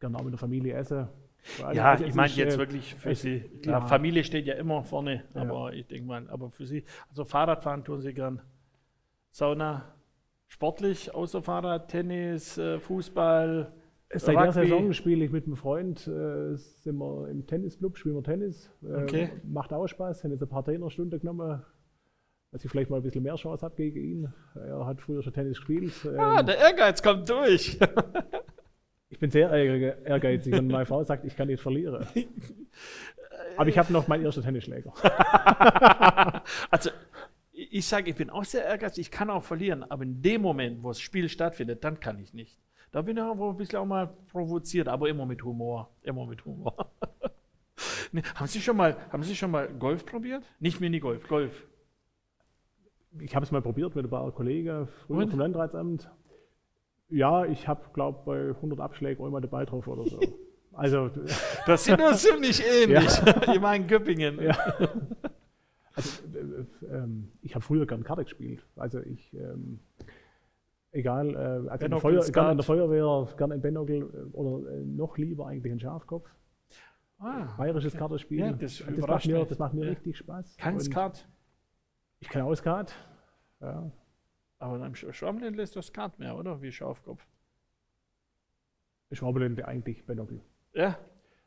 gern auch mit der Familie essen. Ja, also ich meine jetzt äh, wirklich für Sie. Ja. Familie steht ja immer vorne, aber ja. ich denke mal, aber für Sie, also Fahrradfahren tun Sie gern. Sauna, sportlich, außer Fahrrad, Tennis, äh, Fußball. Seit Rugby. der Saison spiele ich mit einem Freund, äh, sind wir im Tennisclub, spielen wir Tennis. Äh, okay. Macht auch Spaß, haben jetzt ein paar Trainerstunden genommen, dass ich vielleicht mal ein bisschen mehr Chance habe gegen ihn. Er hat früher schon Tennis gespielt. Ah, ähm, der Ehrgeiz kommt durch. Ich bin sehr ehrgeizig und meine Frau sagt, ich kann nicht verlieren. Aber ich habe noch meinen ersten Tennisschläger. also, ich sage, ich bin auch sehr ehrgeizig, ich kann auch verlieren, aber in dem Moment, wo das Spiel stattfindet, dann kann ich nicht. Da bin ich auch ein bisschen auch mal provoziert, aber immer mit Humor. Immer mit Humor. nee, haben, Sie schon mal, haben Sie schon mal Golf probiert? Nicht Minigolf, Golf. Ich habe es mal probiert mit ein paar Kollegen früher vom Landratsamt. Ja, ich habe, glaube ich, bei 100 Abschlägen immer dabei drauf oder so. Also, das sieht nur ziemlich ähnlich. Ja. Ich meine Göppingen. Ja. Also, äh, äh, ich habe früher gern Karte gespielt. Also ich, ähm, egal, äh, also in Feuer, gern in der Feuerwehr, gern in Benockel oder noch lieber eigentlich in Schafkopf. Ah, Bayerisches okay. Kartenspiel. Ja, das, das, macht mir, das macht mir ja. richtig Spaß. Kannst Kart? Ich kann auch Skat. Ja. Aber am Schwammländle ist das Skat mehr, oder? Wie Schafkopf. Schwammländle eigentlich Benockel. Ja.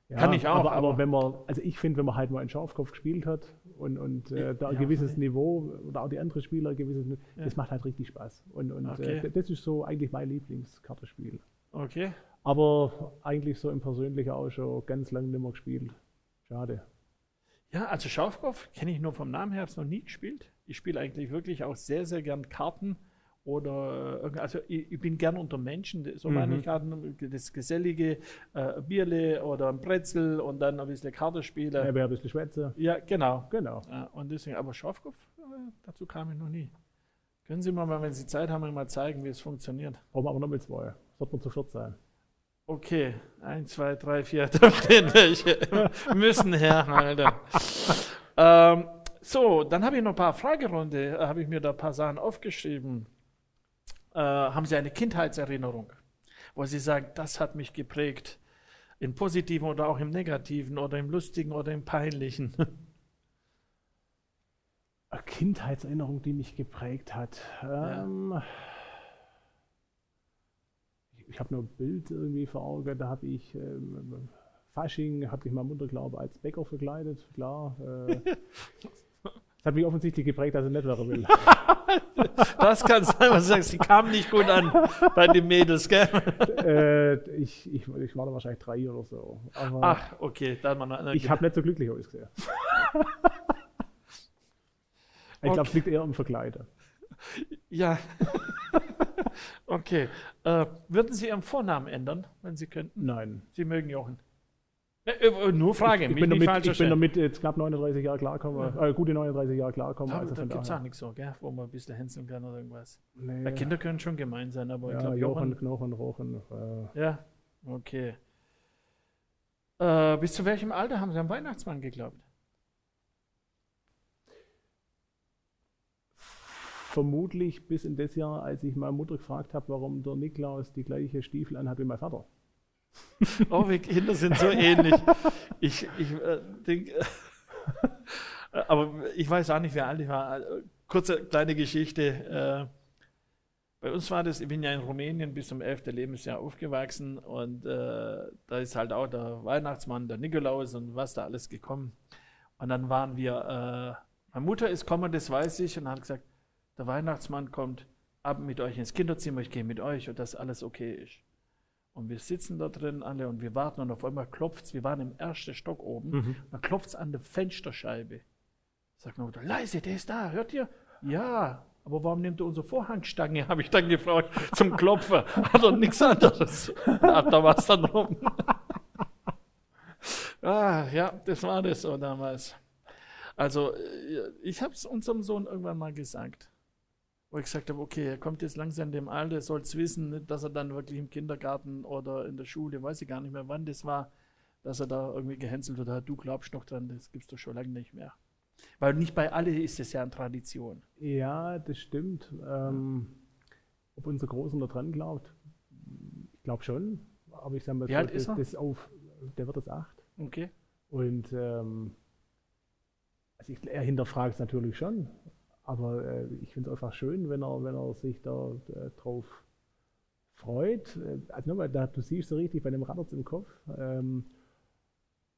ja. Kann ich auch. Aber, aber, aber, wenn man, also ich finde, wenn man halt mal einen Schafkopf gespielt hat und, und äh, da ein ja, gewisses okay. Niveau oder auch die anderen Spieler ein gewisses Niveau, ja. das macht halt richtig Spaß. Und, und okay. äh, das ist so eigentlich mein Lieblingskartenspiel. Okay. Aber eigentlich so im Persönlichen auch schon ganz lange nicht mehr gespielt. Schade. Ja, also Schafkopf kenne ich nur vom Namen her, habe es noch nie gespielt. Ich spiele eigentlich wirklich auch sehr, sehr gern Karten Oder, äh, also ich, ich bin gern unter Menschen, so Mhm. meine ich gerade, das gesellige äh, Bierle oder ein Brezel und dann ein bisschen Karte spielen. Ja, ein bisschen Schwätze. Ja, genau. Genau. Ja, und deswegen, aber Schafkopf, äh, dazu kam ich noch nie. Können Sie mir mal, wenn Sie Zeit haben, mal zeigen, wie es funktioniert? Brauchen wir aber noch mit zwei. Sollte man zu viert sein. Okay, eins, zwei, drei, vier, welche. Müssen her, Alter. ähm, so, dann habe ich noch ein paar Fragerunde, äh, habe ich mir da ein paar Sachen aufgeschrieben. Äh, haben Sie eine Kindheitserinnerung, wo Sie sagen, das hat mich geprägt, im Positiven oder auch im Negativen oder im Lustigen oder im Peinlichen? Eine Kindheitserinnerung, die mich geprägt hat. Ähm, ich ich habe nur ein Bild irgendwie vor Augen, da habe ich ähm, Fasching, habe ich meine Mutter, glaube ich, als Bäcker verkleidet, klar. Äh, hat mich offensichtlich geprägt, dass ich nicht werden will. Das kann sein, was du sagst, sie kam nicht gut an bei den Mädels, gell? äh, ich, ich, ich war da wahrscheinlich drei oder so. Aber Ach, okay, da hat man noch ich habe nicht so glücklich ausgesehen. ich glaube, es Okay. liegt eher im Verkleide. Ja. okay. Äh, würden Sie Ihren Vornamen ändern, wenn Sie könnten? Nein. Sie mögen Jochen. Äh, äh, nur Frage, ich, ich, bin damit, ich bin damit jetzt knapp 39 Jahre klarkommen, äh, gute 39 Jahre klarkommen. Da, also da gibt es auch nichts so, gell? wo man ein bisschen hänseln kann oder irgendwas. Nee, Ja, Kinder können schon gemein sein, aber ich ja, glaube, Jochen, Jochen. Knochen, Rochen. Äh, Ja, okay. Äh, bis zu welchem Alter haben Sie am Weihnachtsmann geglaubt? vermutlich bis in das Jahr, als ich meine Mutter gefragt habe, warum der Niklaus die gleiche Stiefel anhat wie mein Vater. Oh, wir Kinder sind so ähnlich. Ich, ich äh, denke, äh, aber ich weiß auch nicht, wer alt ich war. Kurze kleine Geschichte. Äh, bei uns war das, ich bin ja in Rumänien bis zum 11. Lebensjahr aufgewachsen und äh, da ist halt auch der Weihnachtsmann, der Nikolaus und was da alles gekommen. Und dann waren wir, äh, meine Mutter ist gekommen, das weiß ich, und hat gesagt, der Weihnachtsmann kommt ab mit euch ins Kinderzimmer, ich gehe mit euch und dass alles okay ist. Und wir sitzen da drin alle und wir warten und auf einmal klopft es, wir waren im ersten Stock oben, Mhm. dann klopft es an der Fensterscheibe. Sagt Mutter, leise, der ist da, hört ihr? Ja, aber warum nimmt er unsere Vorhangstange, habe ich dann gefragt, zum Klopfen. Hat er nichts anderes. Ach, da war es dann rum. ah, ja, das war das so damals. Also, äh, ich habe es unserem Sohn irgendwann mal gesagt. Wo ich gesagt habe, okay, er kommt jetzt langsam in dem Alter, er soll es wissen, dass er dann wirklich im Kindergarten oder in der Schule, weiß ich gar nicht mehr, wann das war, dass er da irgendwie gehänselt wird. Du glaubst noch dran, das gibt's doch schon lange nicht mehr. Weil nicht bei alle ist es ja eine Tradition. Ja, das stimmt. Ähm, ob unser Großer da dran glaubt, ich glaube schon. Aber ich sage mal, Wie ist das, er? das auf, der wird jetzt acht. Okay. Und ähm, also ich, er hinterfragt es natürlich schon. Aber äh, ich finde es einfach schön, wenn er, wenn er sich da äh, drauf freut. Äh, Also nochmal, da, du siehst so richtig bei dem Radert im Kopf. Ähm,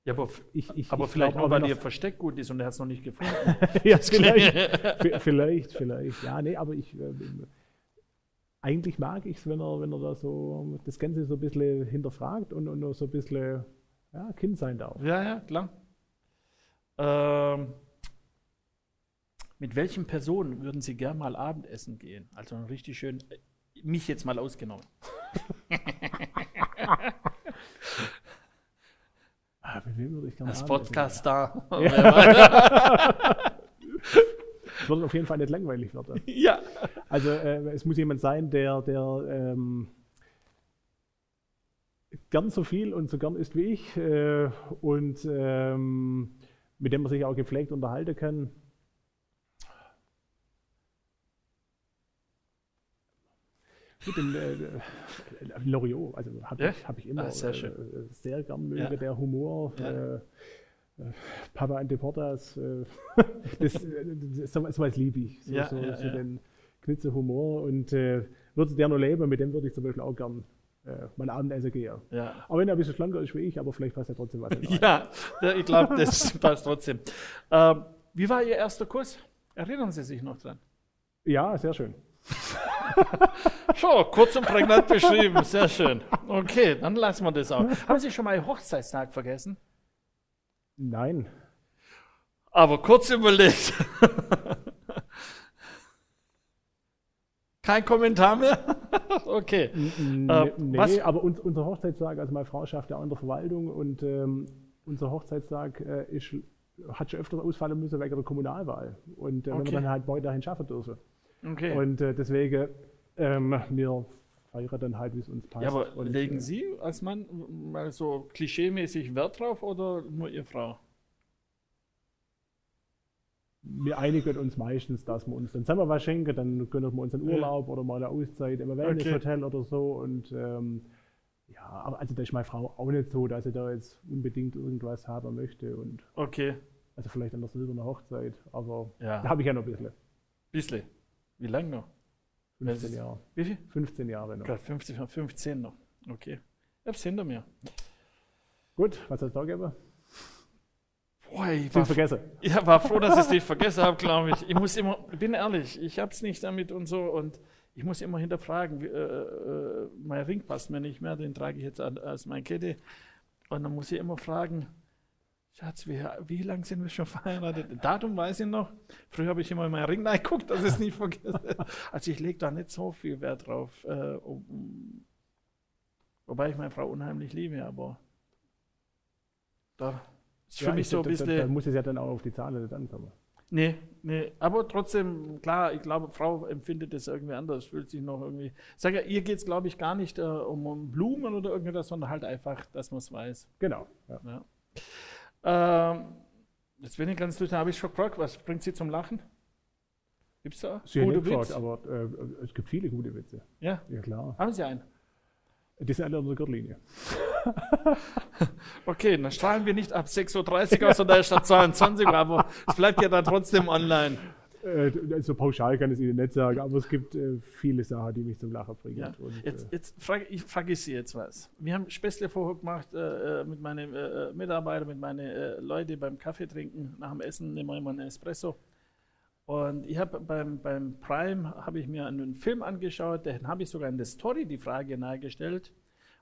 Ja, aber, ich, ich, aber ich vielleicht glaub nur, auch, weil ihr er- Versteck gut ist und er hat es noch nicht gefunden. ja, vielleicht, vielleicht, vielleicht. Ja, nee, aber ich äh, eigentlich mag ich es, wenn er, wenn er da so das Ganze so ein bisschen hinterfragt und, und nur so ein bisschen ja, Kind sein darf. ja, ja, klar. Ähm, mit welchen Personen würden Sie gern mal Abendessen gehen? Also richtig schön, mich jetzt mal ausgenommen. Ah, mit wem würde ich gerne Als Abendessen Podcast-Star. Es wird auf jeden Fall nicht langweilig werden. ja. Also äh, es muss jemand sein, der, der ähm, gern so viel und so gern ist wie ich äh, und ähm, mit dem man sich auch gepflegt unterhalten kann. Gut, den, äh, äh, Loriot, also habe Ja? ich, hab ich immer Ah, sehr schön. äh, sehr gern möge, Ja. der Humor. Äh, äh, Papa Anteportas, äh, das, äh, das, sowas liebe ich. So, so, so den Knitze Humor und äh, würde der nur leben, mit dem würde ich zum Beispiel auch gern äh, mein Abendessen gehen. ja. Auch wenn er ein bisschen schlanker ist wie ich, aber vielleicht passt ja trotzdem was. ja, ich glaube, das passt trotzdem. Ähm, wie war Ihr erster Kuss? Erinnern Sie sich noch dran? ja, sehr schön. Schon, kurz und prägnant beschrieben, sehr schön. Okay, dann lassen wir das auch. Haben Sie schon mal Hochzeitstag vergessen? Nein. Aber kurz überlegt. Kein Kommentar mehr? okay. N- Äh, n- nee, was- aber uns, unser Hochzeitstag, also meine Frau schafft ja auch in der Verwaltung und ähm, unser Hochzeitstag äh, ist, hat schon öfters ausfallen müssen wegen der Kommunalwahl. Und äh, wenn Okay. wir dann halt beide dahin schaffen dürfen. Okay. Und äh, deswegen, ähm, wir feiern dann halt, wie es uns passt. ja, aber und, legen äh, Sie als Mann mal so klischeemäßig Wert drauf oder nur Ihre Frau? wir einigen uns meistens, dass wir uns dann selber was schenken, dann gönnen wir uns einen Ja. Urlaub oder mal eine Auszeit im Wellnesshotel oder so. Und ähm, ja, aber also da ist meine Frau auch nicht so, dass sie da jetzt unbedingt irgendwas haben möchte. Und Okay. also vielleicht an der silbernen Hochzeit, aber Ja. da habe ich ja noch ein bisschen. Bisschen. Wie lange noch? 15 Jahre. Wie viel? 15 Jahre noch. Gerade 50, 15 noch. Okay. Ich hab's hinter mir. Gut, was es da geben? Boah, ich war, vergessen. ich war froh, dass ich es nicht vergessen habe, glaube ich. Ich muss immer, ich bin ehrlich, ich hab's nicht damit und so und ich muss immer hinterfragen, äh, äh, mein Ring passt mir nicht mehr, den trage ich jetzt als meine Kette. Und dann muss ich immer fragen, Schatz, wie, wie lange sind wir schon verheiratet? Datum weiß ich noch. Früher habe ich immer in meinen Ring reingeguckt, dass ich es nicht vergesse. Also ich lege da nicht so viel Wert drauf. Äh, um, wobei ich meine Frau unheimlich liebe, aber da ist für Ja, mich ich- so ein da, da, bisschen. da muss es ja dann auch auf die Zahlen nicht ankommen. Nee, nee, aber trotzdem, klar, ich glaube, Frau empfindet das irgendwie anders, fühlt sich noch irgendwie. Sag ja, ihr geht es, glaube ich, gar nicht äh, um, um Blumen oder irgendwas, sondern halt einfach, dass man es weiß. Genau. Ja. Ja. Ähm, jetzt bin ich ganz durch, da habe ich schon gefragt, was bringt sie zum Lachen? Gibt's da? Sie Gute nicht gefragt, Witz? aber äh, es gibt viele gute Witze. Ja, Ja, klar. haben Sie einen? Die sind alle unter der Gürtellinie. Okay, dann strahlen wir nicht ab 6.30 Uhr aus, sondern erst ab 22 Uhr, aber es bleibt ja dann trotzdem online. Äh, so pauschal kann ich es Ihnen nicht sagen, aber es gibt äh, viele Sachen, die mich zum Lachen bringen. Ja. Und, Jetzt, äh, jetzt frage ich, frage ich Sie jetzt was. Wir haben Späßle vorher gemacht äh, äh, mit meinen äh, Mitarbeitern, mit meinen äh, Leuten beim Kaffee trinken. Nach dem Essen nehmen wir immer einen Espresso. Und ich habe beim, beim Prime habe ich mir einen Film angeschaut, den habe ich sogar in der Story die Frage nahegestellt.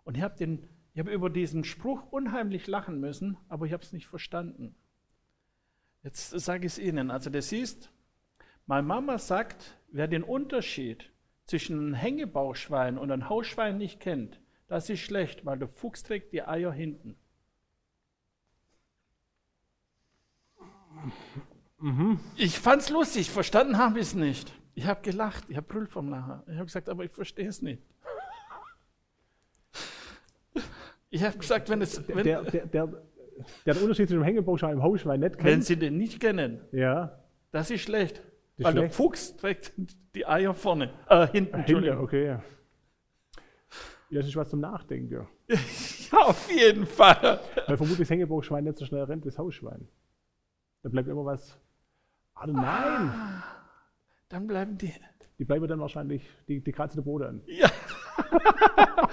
Und ich habe den, ich habe über diesen Spruch unheimlich lachen müssen, aber ich habe es nicht verstanden. Jetzt sage ich es Ihnen. Also das hieß, meine Mama sagt, wer den Unterschied zwischen einem Hängebauchschwein und einem Hausschwein nicht kennt, das ist schlecht, weil der Fuchs trägt die Eier hinten. Ich fand's lustig, verstanden habe ich es nicht. Ich habe gelacht, ich habe brüllt vom Lachen. Ich habe gesagt, aber ich verstehe es nicht. Ich habe gesagt, wenn, es, wenn, der, der, der, der den Unterschied zwischen dem Hängebauschwein und dem Hausschwein nicht wenn kennt, Sie den nicht kennen, ja, das ist schlecht. Weil der schlecht. Fuchs trägt die Eier vorne, äh, hinten. Hinter, Entschuldigung. okay. Ja, das ist was zum Nachdenken. Ja, auf jeden Fall. Weil vermutlich das Hängebauchschwein nicht so schnell rennt wie das Hausschwein. Da bleibt immer was. Ah, nein! Dann bleiben die. Die bleiben dann wahrscheinlich, die, die kratzen den Boden an. Ja.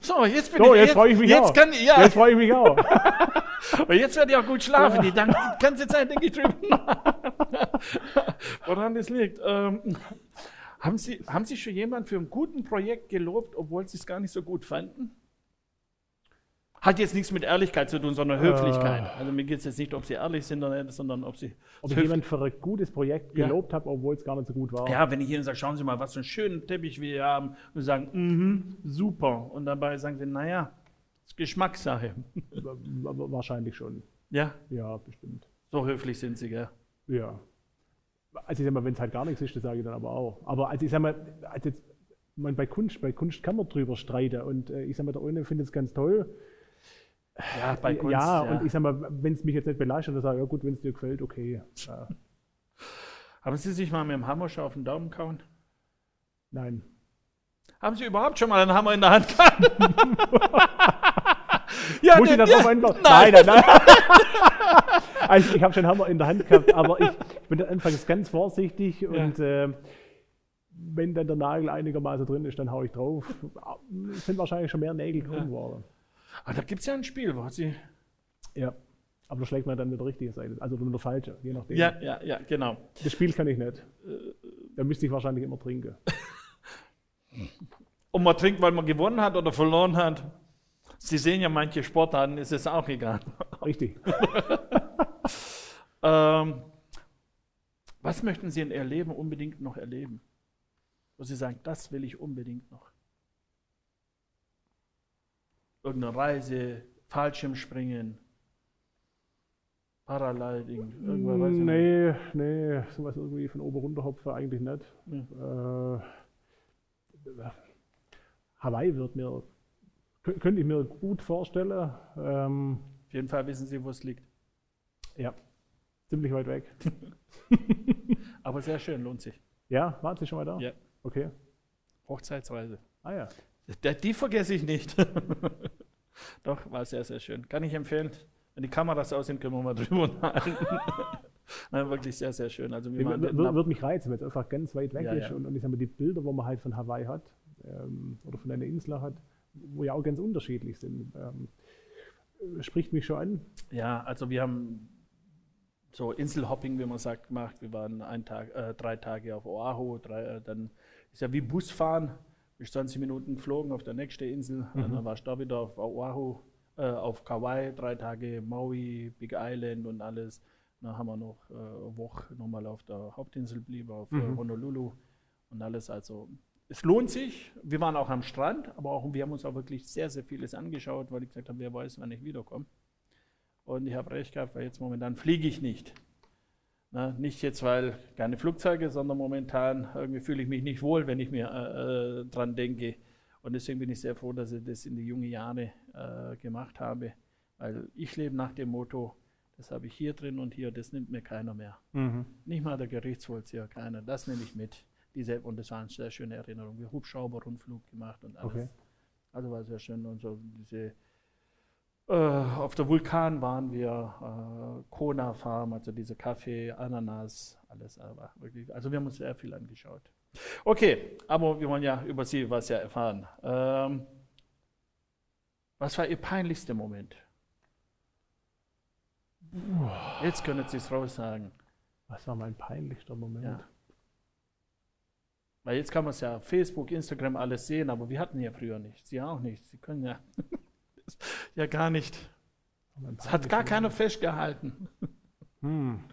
so, jetzt bin So, ich. jetzt freue ich mich jetzt auch. Kann, ja, Jetzt freue ich mich auch. aber jetzt werde ich auch gut schlafen. Die dann, ganze Zeit denke ich drüber nach. Woran das liegt. Ähm, haben, Sie, haben Sie schon jemanden für ein gutes Projekt gelobt, obwohl Sie es gar nicht so gut fanden? Hat jetzt nichts mit Ehrlichkeit zu tun, sondern Höflichkeit. Äh. Also mir geht es jetzt nicht, ob Sie ehrlich sind oder nicht, sondern ob Sie. Ob ich jemand für ein gutes Projekt Ja. gelobt habe, obwohl es gar nicht so gut war. Ja, wenn ich Ihnen sage, schauen Sie mal, was für einen schönen Teppich wir hier haben, und Sie sagen, mhm, super. Und dabei sagen Sie, naja, Geschmackssache. Wahrscheinlich schon. Ja, Ja, bestimmt. so höflich sind Sie, gell? Ja. Also ich sag mal, wenn es halt gar nichts ist, das sage ich dann aber auch. Aber also ich sag mal, also jetzt, man, bei Kunst, bei Kunst kann man drüber streiten und äh, ich sag mal, der eine findet es ganz toll. Ja, bei Kunst. ja, und ich sag mal, wenn es mich jetzt nicht belastet, dann sage ich, ja gut, wenn es dir gefällt, okay. Ja, Haben Sie sich mal mit dem Hammer schon auf den Daumen gehauen? nein. Haben Sie überhaupt schon mal einen Hammer in der Hand gehabt? ja, Muss ich den- da drauf einbauen? Nein, nein, nein. also ich habe schon Hammer in der Hand gehabt, aber ich, ich bin anfangs ganz vorsichtig und äh, wenn dann der Nagel einigermaßen drin ist, dann haue ich drauf. Es sind wahrscheinlich schon mehr Nägel krumm geworden. Aber da gibt es ja ein Spiel, wo Sie. Ja. Aber da schlägt man dann mit der richtigen Seite, also mit der falschen, je nachdem. Ja, ja, ja, genau. Das Spiel kann ich nicht. Da müsste ich wahrscheinlich immer trinken. Und man trinkt, weil man gewonnen hat oder verloren hat. Sie sehen ja manche Sportarten, ist es auch egal. Richtig. Ähm, was möchten Sie in Ihr Leben unbedingt noch erleben? wo Sie sagen, das will ich unbedingt noch? Irgendeine Reise, Fallschirmspringen, Paragliding, irgendwas weiß ich nicht. Nee, nee, sowas irgendwie von oben runterhopfen eigentlich nicht. Ja. Äh, Hawaii wird mir, könnte ich mir gut vorstellen. Ähm, Auf jeden Fall wissen Sie, wo es liegt. ja, ziemlich weit weg. Aber sehr schön, lohnt sich. Ja, waren Sie schon mal da? Ja. Okay. Hochzeitsreise. Ah ja. Der- Die vergesse ich nicht. Doch, war sehr, sehr schön. Kann ich empfehlen. Wenn die Kameras aus sind, können wir mal drüber. Nein, wirklich sehr, sehr schön. Also wir wird mich reizen, wenn es einfach ganz weit weg Ja, ist ja. Und, und ich sag mal, die Bilder, wo man halt von Hawaii hat ähm, oder von einer Insel hat, wo ja auch ganz unterschiedlich sind, ähm, äh, spricht mich schon an. Ja, also wir haben so Inselhopping, wie man sagt, gemacht. Wir waren ein Tag, äh, drei Tage auf Oahu. Drei, äh, dann ist ja wie Busfahren. Bist 20 Minuten geflogen auf der nächste Insel. Mhm. Dann warst du da wieder auf Oahu, äh, auf Kauai, drei Tage Maui, Big Island und alles. Dann haben wir noch äh, eine Woche nochmal auf der Hauptinsel geblieben, auf äh, Mhm. Honolulu und alles. Also es lohnt sich. Wir waren auch am Strand, aber auch wir haben uns auch wirklich sehr, sehr vieles angeschaut, weil ich gesagt habe, wer weiß, wann ich wiederkomme. Und ich habe recht gehabt, weil jetzt momentan fliege ich nicht. Na, nicht jetzt, weil keine Flugzeuge, sondern momentan irgendwie fühle ich mich nicht wohl, wenn ich mir äh, äh, dran denke. Und deswegen bin ich sehr froh, dass ich das in die jungen Jahre äh, gemacht habe. Weil ich lebe nach dem Motto, das habe ich hier drin und hier, das nimmt mir keiner mehr. Nicht mal der Gerichtsvollzieher, keiner. Das nehme ich mit. Diese, und das war eine sehr schöne Erinnerung. Wir Hubschrauber-Rundflug gemacht und alles. Okay. Also war sehr schön. Und so diese, äh, auf der Vulkan waren wir, äh, Kona Farm, also diese Kaffee, Ananas, alles. Aber wirklich, also wir haben uns sehr viel angeschaut. Okay, aber wir wollen ja über Sie was ja erfahren. Ähm, was war Ihr peinlichster Moment? Jetzt können Sie es raus sagen. Was war mein peinlichster Moment? Ja. Weil jetzt kann man es ja auf Facebook, Instagram alles sehen, aber wir hatten ja früher nicht. Sie auch nicht. Sie können ja, ja gar nicht. Es hat gar keiner festgehalten. Hm.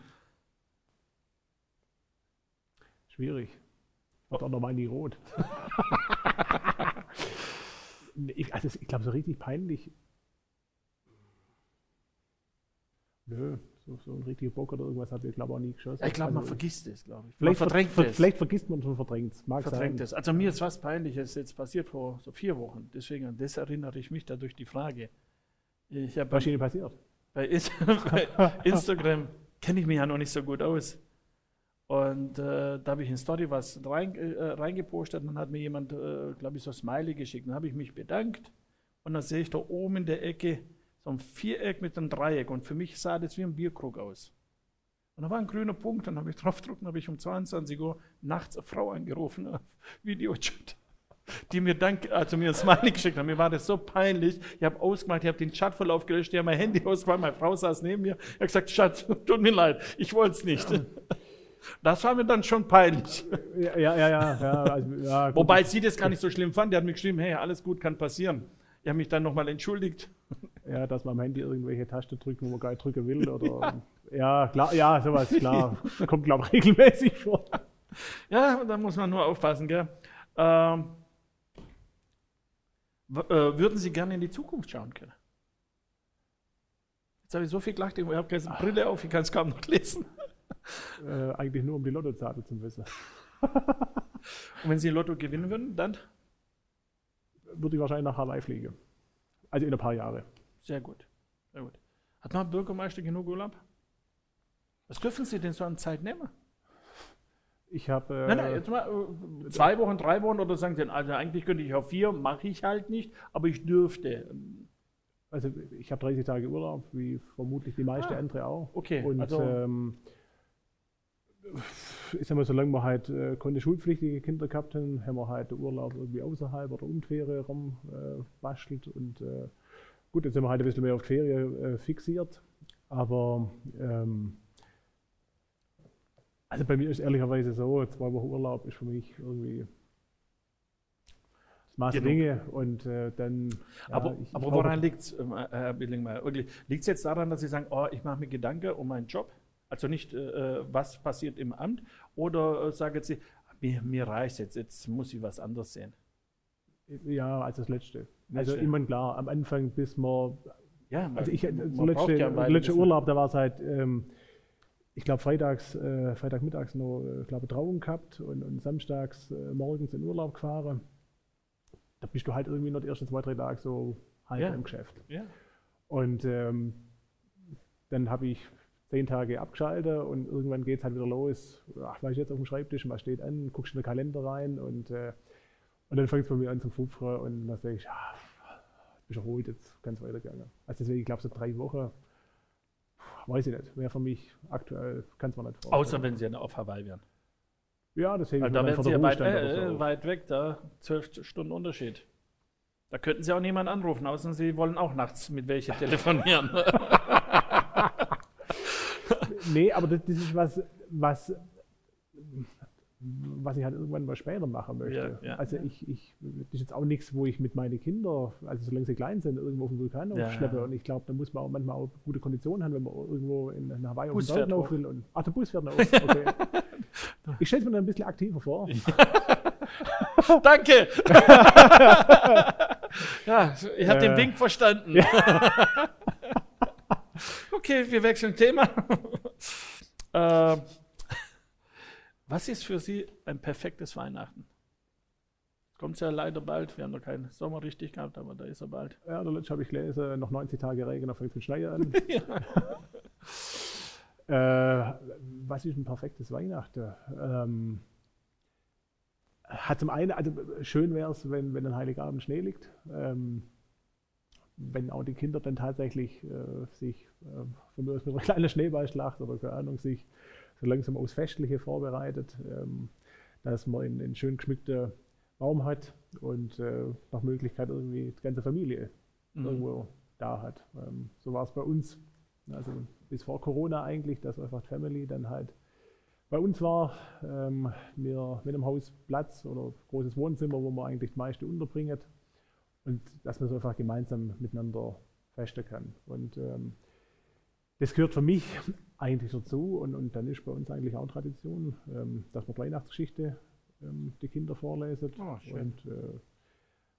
Schwierig. Wird auch nochmal nie rot. Nee, ich, also ich glaube, so richtig peinlich. Nö, so, ein richtiger Bock oder irgendwas habe ich, glaube auch nie geschossen. Ich glaube, man Also, vergisst es, glaube ich. Man vielleicht, verdrängt ver, es. vielleicht vergisst man und verdrängt es. Mag verdrängt sein. es. Also mir ist was Peinliches jetzt passiert vor so vier Wochen. Deswegen, an das erinnere ich mich dadurch die Frage. Ich habe Was ist Ihnen passiert? bei, Instagram kenne ich mich ja noch nicht so gut aus. Und äh, da habe ich in Story was rein, äh, reingepostet und dann hat mir jemand, äh, glaube ich, so ein Smiley geschickt. Dann habe ich mich bedankt und dann sehe ich da oben in der Ecke so ein Viereck mit einem Dreieck und für mich sah das wie ein Bierkrug aus. Und da war ein grüner Punkt, dann habe ich drauf gedrückt und habe ich um 22 Uhr nachts eine Frau angerufen auf Videochat, die mir dank, also mir ein Smiley geschickt hat. Mir war das so peinlich. Ich habe ausgemacht, ich habe den Chatverlauf gelöscht, ich habe mein Handy ausgemacht, meine Frau saß neben mir. Ich habe gesagt, Schatz, tut mir leid, ich wollte es nicht. Das war mir dann schon peinlich. Ja, ja, ja. ja, ja, also, ja. Wobei sie das gar nicht so schlimm fand. Die hat mir geschrieben, hey, alles gut, kann passieren. Ich habe mich dann nochmal entschuldigt. Ja, dass man am Handy irgendwelche Tasten drückt, wo man gar nicht drücken will. Oder, ja. klar, ja, sowas, klar. Kommt, glaube ich, regelmäßig vor. Ja, da muss man nur aufpassen, gell? Ähm, äh, würden Sie gerne in die Zukunft schauen können? Jetzt habe ich so viel gelacht, ich habe keine Brille auf, ich kann es kaum noch lesen. Äh, eigentlich nur um die Lottozahlen zu wissen. Und wenn Sie Lotto gewinnen würden, dann? Würde ich wahrscheinlich nach Hawaii fliegen. Also in ein paar Jahre. Sehr gut. Sehr gut. Hat man Bürgermeister genug Urlaub? Was dürfen Sie denn so an Zeit nehmen? Ich habe. Äh, Nein, nein, jetzt mal äh, zwei Wochen, drei Wochen oder sagen Sie, also eigentlich könnte ich auf vier, mache ich halt nicht, aber ich dürfte. Also ich habe 30 Tage Urlaub, wie vermutlich die meisten Ah, andere auch. okay, Und also- ähm, ich sag mal, solange wir halt äh, keine schulpflichtige Kinder gehabt haben, haben wir halt Urlaub irgendwie außerhalb oder um die Ferien rum äh. Und äh, gut, jetzt sind wir halt ein bisschen mehr auf die Ferien äh, fixiert. Aber ähm, also bei mir ist ehrlicherweise so, zwei Wochen Urlaub ist für mich irgendwie das Maß der. Dinge. Und äh, dann. ja, aber ich- ich aber woran liegt es, Herr Billingmeier? Liegt es jetzt daran, dass Sie sagen, oh, ich mache mir Gedanken um meinen Job? Also nicht, äh, was passiert im Amt oder äh, sagen Sie, mir, mir reicht jetzt, jetzt muss ich was anderes sehen. Ja, als das letzte. Also Letzte. immer klar, am Anfang bis man, Ja, also ich, man so braucht letzte, ja letzte Urlaub, da war es halt, ähm, ich glaube freitags, äh, Freitagmittags noch, äh, glaube Trauung gehabt und, und samstags äh, morgens in Urlaub gefahren. Da bist du halt irgendwie noch die ersten zwei, drei Tage so halb Ja. im Geschäft. Ja. Und ähm, dann habe ich zehn Tage abgeschaltet und irgendwann geht es halt wieder los. Ach, war ich jetzt auf dem Schreibtisch was steht an? Guckst in den Kalender rein und, äh, und dann fängt es bei mir an zum Fupfern und dann sage ich, ah, jetzt bist du erholt, jetzt kann es weitergehen. Also deswegen, ich glaube, so drei Wochen, weiß ich nicht, wäre für mich aktuell, kann es mir nicht vorstellen. Außer wenn Sie auf Hawaii wären. Ja, deswegen Also da wären von Sie der ja weit, äh, so. weit weg, da zwölf Stunden Unterschied. Da könnten Sie auch niemanden anrufen, außer Sie wollen auch nachts mit welche telefonieren. Nee, aber das, das ist was, was, was ich halt irgendwann mal später machen möchte. Ja, ja. also ich, ich, das ist jetzt auch nichts, wo ich mit meinen Kindern, also solange sie klein sind, irgendwo auf den Vulkan Ja, aufschleppe. Und ich glaube, da muss man auch manchmal auch gute Konditionen haben, wenn man irgendwo in, in Hawaii Bus auf den hoch. rauf will. Und, ach, der Bus fährt noch auf, okay. ich stelle es mir dann ein bisschen aktiver vor. Danke! ja, ich habe den Äh, Wink verstanden. okay, wir wechseln Thema. äh, was ist für Sie ein perfektes Weihnachten? Kommt ja leider bald. Wir haben noch keinen Sommer richtig gehabt, aber da ist er bald. Ja, der letzte habe ich gelesen, noch 90 Tage Regen, dann fängt es Schnee an. äh, was ist ein perfektes Weihnachten? Ähm, hat zum einen, also schön wäre es, wenn, wenn ein Heiligabend Schnee liegt. Ähm, wenn auch die Kinder dann tatsächlich äh, sich äh, von mir aus mit einer kleinen Schneeballschlacht oder keine Ahnung, sich so langsam aufs Festliche vorbereitet, ähm, dass man einen, einen schön geschmückten Baum hat und äh, nach Möglichkeit irgendwie die ganze Familie Mhm. irgendwo da hat. Ähm, so war es bei uns, also bis vor Corona eigentlich, dass einfach die Family dann halt bei uns war. Ähm, wir mit einem Haus Platz oder großes Wohnzimmer, wo man eigentlich die meiste unterbringt und dass man so einfach gemeinsam miteinander festen kann. Und ähm, das gehört für mich eigentlich dazu und, und dann ist bei uns eigentlich auch Tradition, ähm, dass man die Weihnachtsgeschichte ähm, die Kinder vorlesen. Oh, schön. und äh,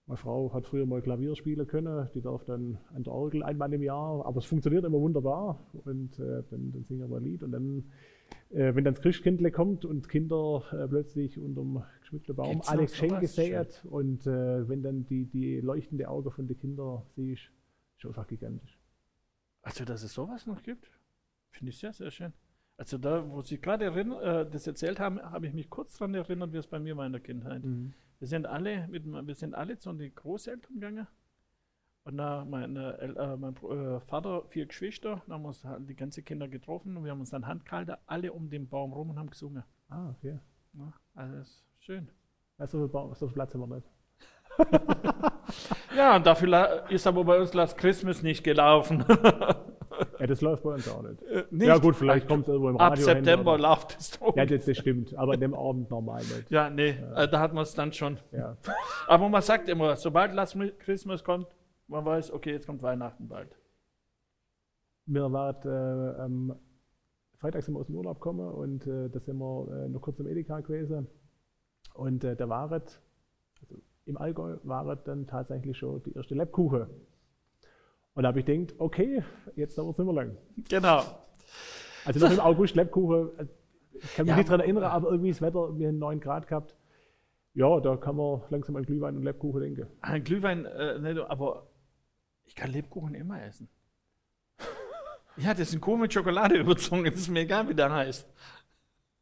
meine Frau hat früher mal Klavier spielen können, die darf dann an der Orgel einmal im Jahr, aber es funktioniert immer wunderbar und äh, dann, dann singen wir ein Lied und dann, äh, wenn dann das Christkindle kommt und Kinder äh, plötzlich unterm geschmückten Baum Gibt's alle Geschenke sät und äh, wenn dann die, die leuchtende Augen von den Kindern siehst, ist einfach gigantisch. Also, dass es sowas noch gibt, finde ich sehr, sehr schön. Also, da, wo Sie gerade äh, das erzählt haben, habe ich mich kurz daran erinnert, wie es bei mir war in der Kindheit. Wir sind alle, mit, wir sind alle zu den Großeltern gegangen. Und da mein, äh, mein äh, Vater, vier Geschwister, da haben wir uns halt die ganzen Kinder getroffen und wir haben uns dann Hand gehalten, alle um den Baum rum und haben gesungen. Ah, okay. Ja, also das ist schön. Ja, so, viel Baum, so viel Platz haben wir nicht. Ja, und dafür ist aber bei uns Last Christmas nicht gelaufen. Ja, das läuft bei uns auch nicht. Nicht? Ja gut, vielleicht kommt es irgendwo im Ab Radio hin, September aber- läuft es doch. Ja, das, das stimmt, aber an dem Abend normal nicht. Ja, nee, äh, da hat man es dann schon. Ja. Aber man sagt immer, sobald Last Christmas kommt, man weiß, okay, jetzt kommt Weihnachten bald. Wir waren äh, am Freitag sind wir aus dem Urlaub gekommen und äh, da sind wir äh, noch kurz im Edeka gewesen. Und äh, da war es, also im Allgäu war es dann tatsächlich schon die erste Lebkuchen. Und da habe ich gedacht, okay, jetzt dauert es nicht mehr lang. Genau. Also noch im August Lebkuchen, äh, ich kann mich Ja, nicht daran erinnern, aber irgendwie das Wetter, wir haben 9 Grad gehabt. Ja, da kann man langsam an Glühwein und Lebkuchen denken. Ein Glühwein, äh, nicht, aber ich kann Lebkuchen immer essen. Ja, das ist ein Kuchen mit Schokolade überzogen, das ist mir egal, wie der heißt.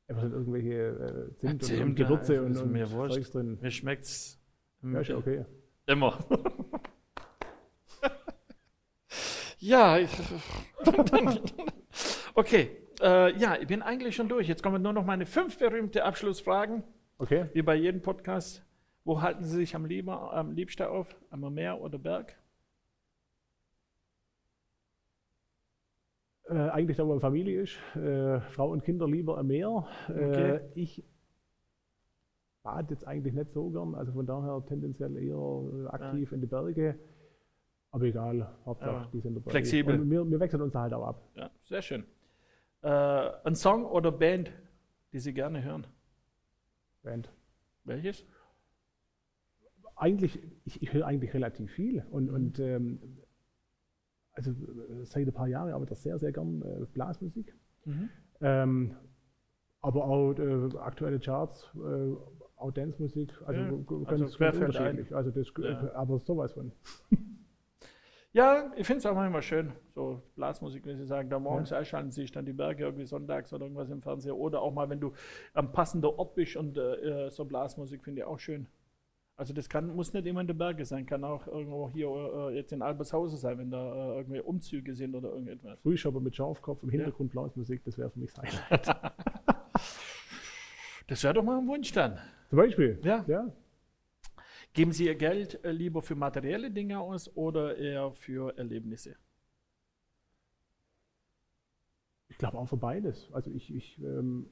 Einfach sind irgendwelche äh, Zimt, Ja, und, Zimt, und Gewürze und, und wurscht. Zeugs drin. Mir schmeckt's Ja, ist ja okay. immer. ja, ich, okay. Äh, ja, ich bin eigentlich schon durch. Jetzt kommen nur noch meine fünf berühmte Abschlussfragen, Okay. wie bei jedem Podcast. Wo halten Sie sich am, lieber, am liebsten auf? Am Meer oder Berg? Äh, eigentlich da, wo Familie ist. Äh, Frau und Kinder lieber am Meer. Äh, Okay. ich bade jetzt eigentlich nicht so gern, also von daher tendenziell eher äh, aktiv in die Berge. Aber egal, Hauptsache Ja, die sind dabei. flexibel. Und wir, wir wechseln uns da halt auch ab. Ja, sehr schön. Äh, ein Song oder Band, die Sie gerne hören? Band. Welches? Eigentlich, ich, ich höre eigentlich relativ viel und, Mhm. und ähm, also äh, seit ein paar Jahren arbeite ich sehr, sehr gern äh, Blasmusik. Mhm. Ähm, aber auch äh, aktuelle Charts, äh, auch Dance-Musik, also Ja, also ganz, ein. unterschiedlich. Also das, Ja. aber sowas von. Ja, ich finde es auch manchmal schön, so Blasmusik, wenn Sie sagen, da morgens einschalten sich dann die Berge irgendwie sonntags oder irgendwas im Fernseher oder auch mal, wenn du am passenden Ort bist und äh, so Blasmusik finde ich auch schön. Also das kann, muss nicht immer in den Bergen sein, kann auch irgendwo hier äh, jetzt in Albershausen sein, wenn da äh, irgendwie Umzüge sind oder irgendetwas. Frühschopper mit Schafkopf im Hintergrund Blasmusik, das wäre für mich sein. Das wäre doch mal ein Wunsch dann. Zum Beispiel. Ja. ja. Geben Sie Ihr Geld äh, lieber für materielle Dinge aus oder eher für Erlebnisse? Ich glaube auch für beides. Also ich, ich ähm,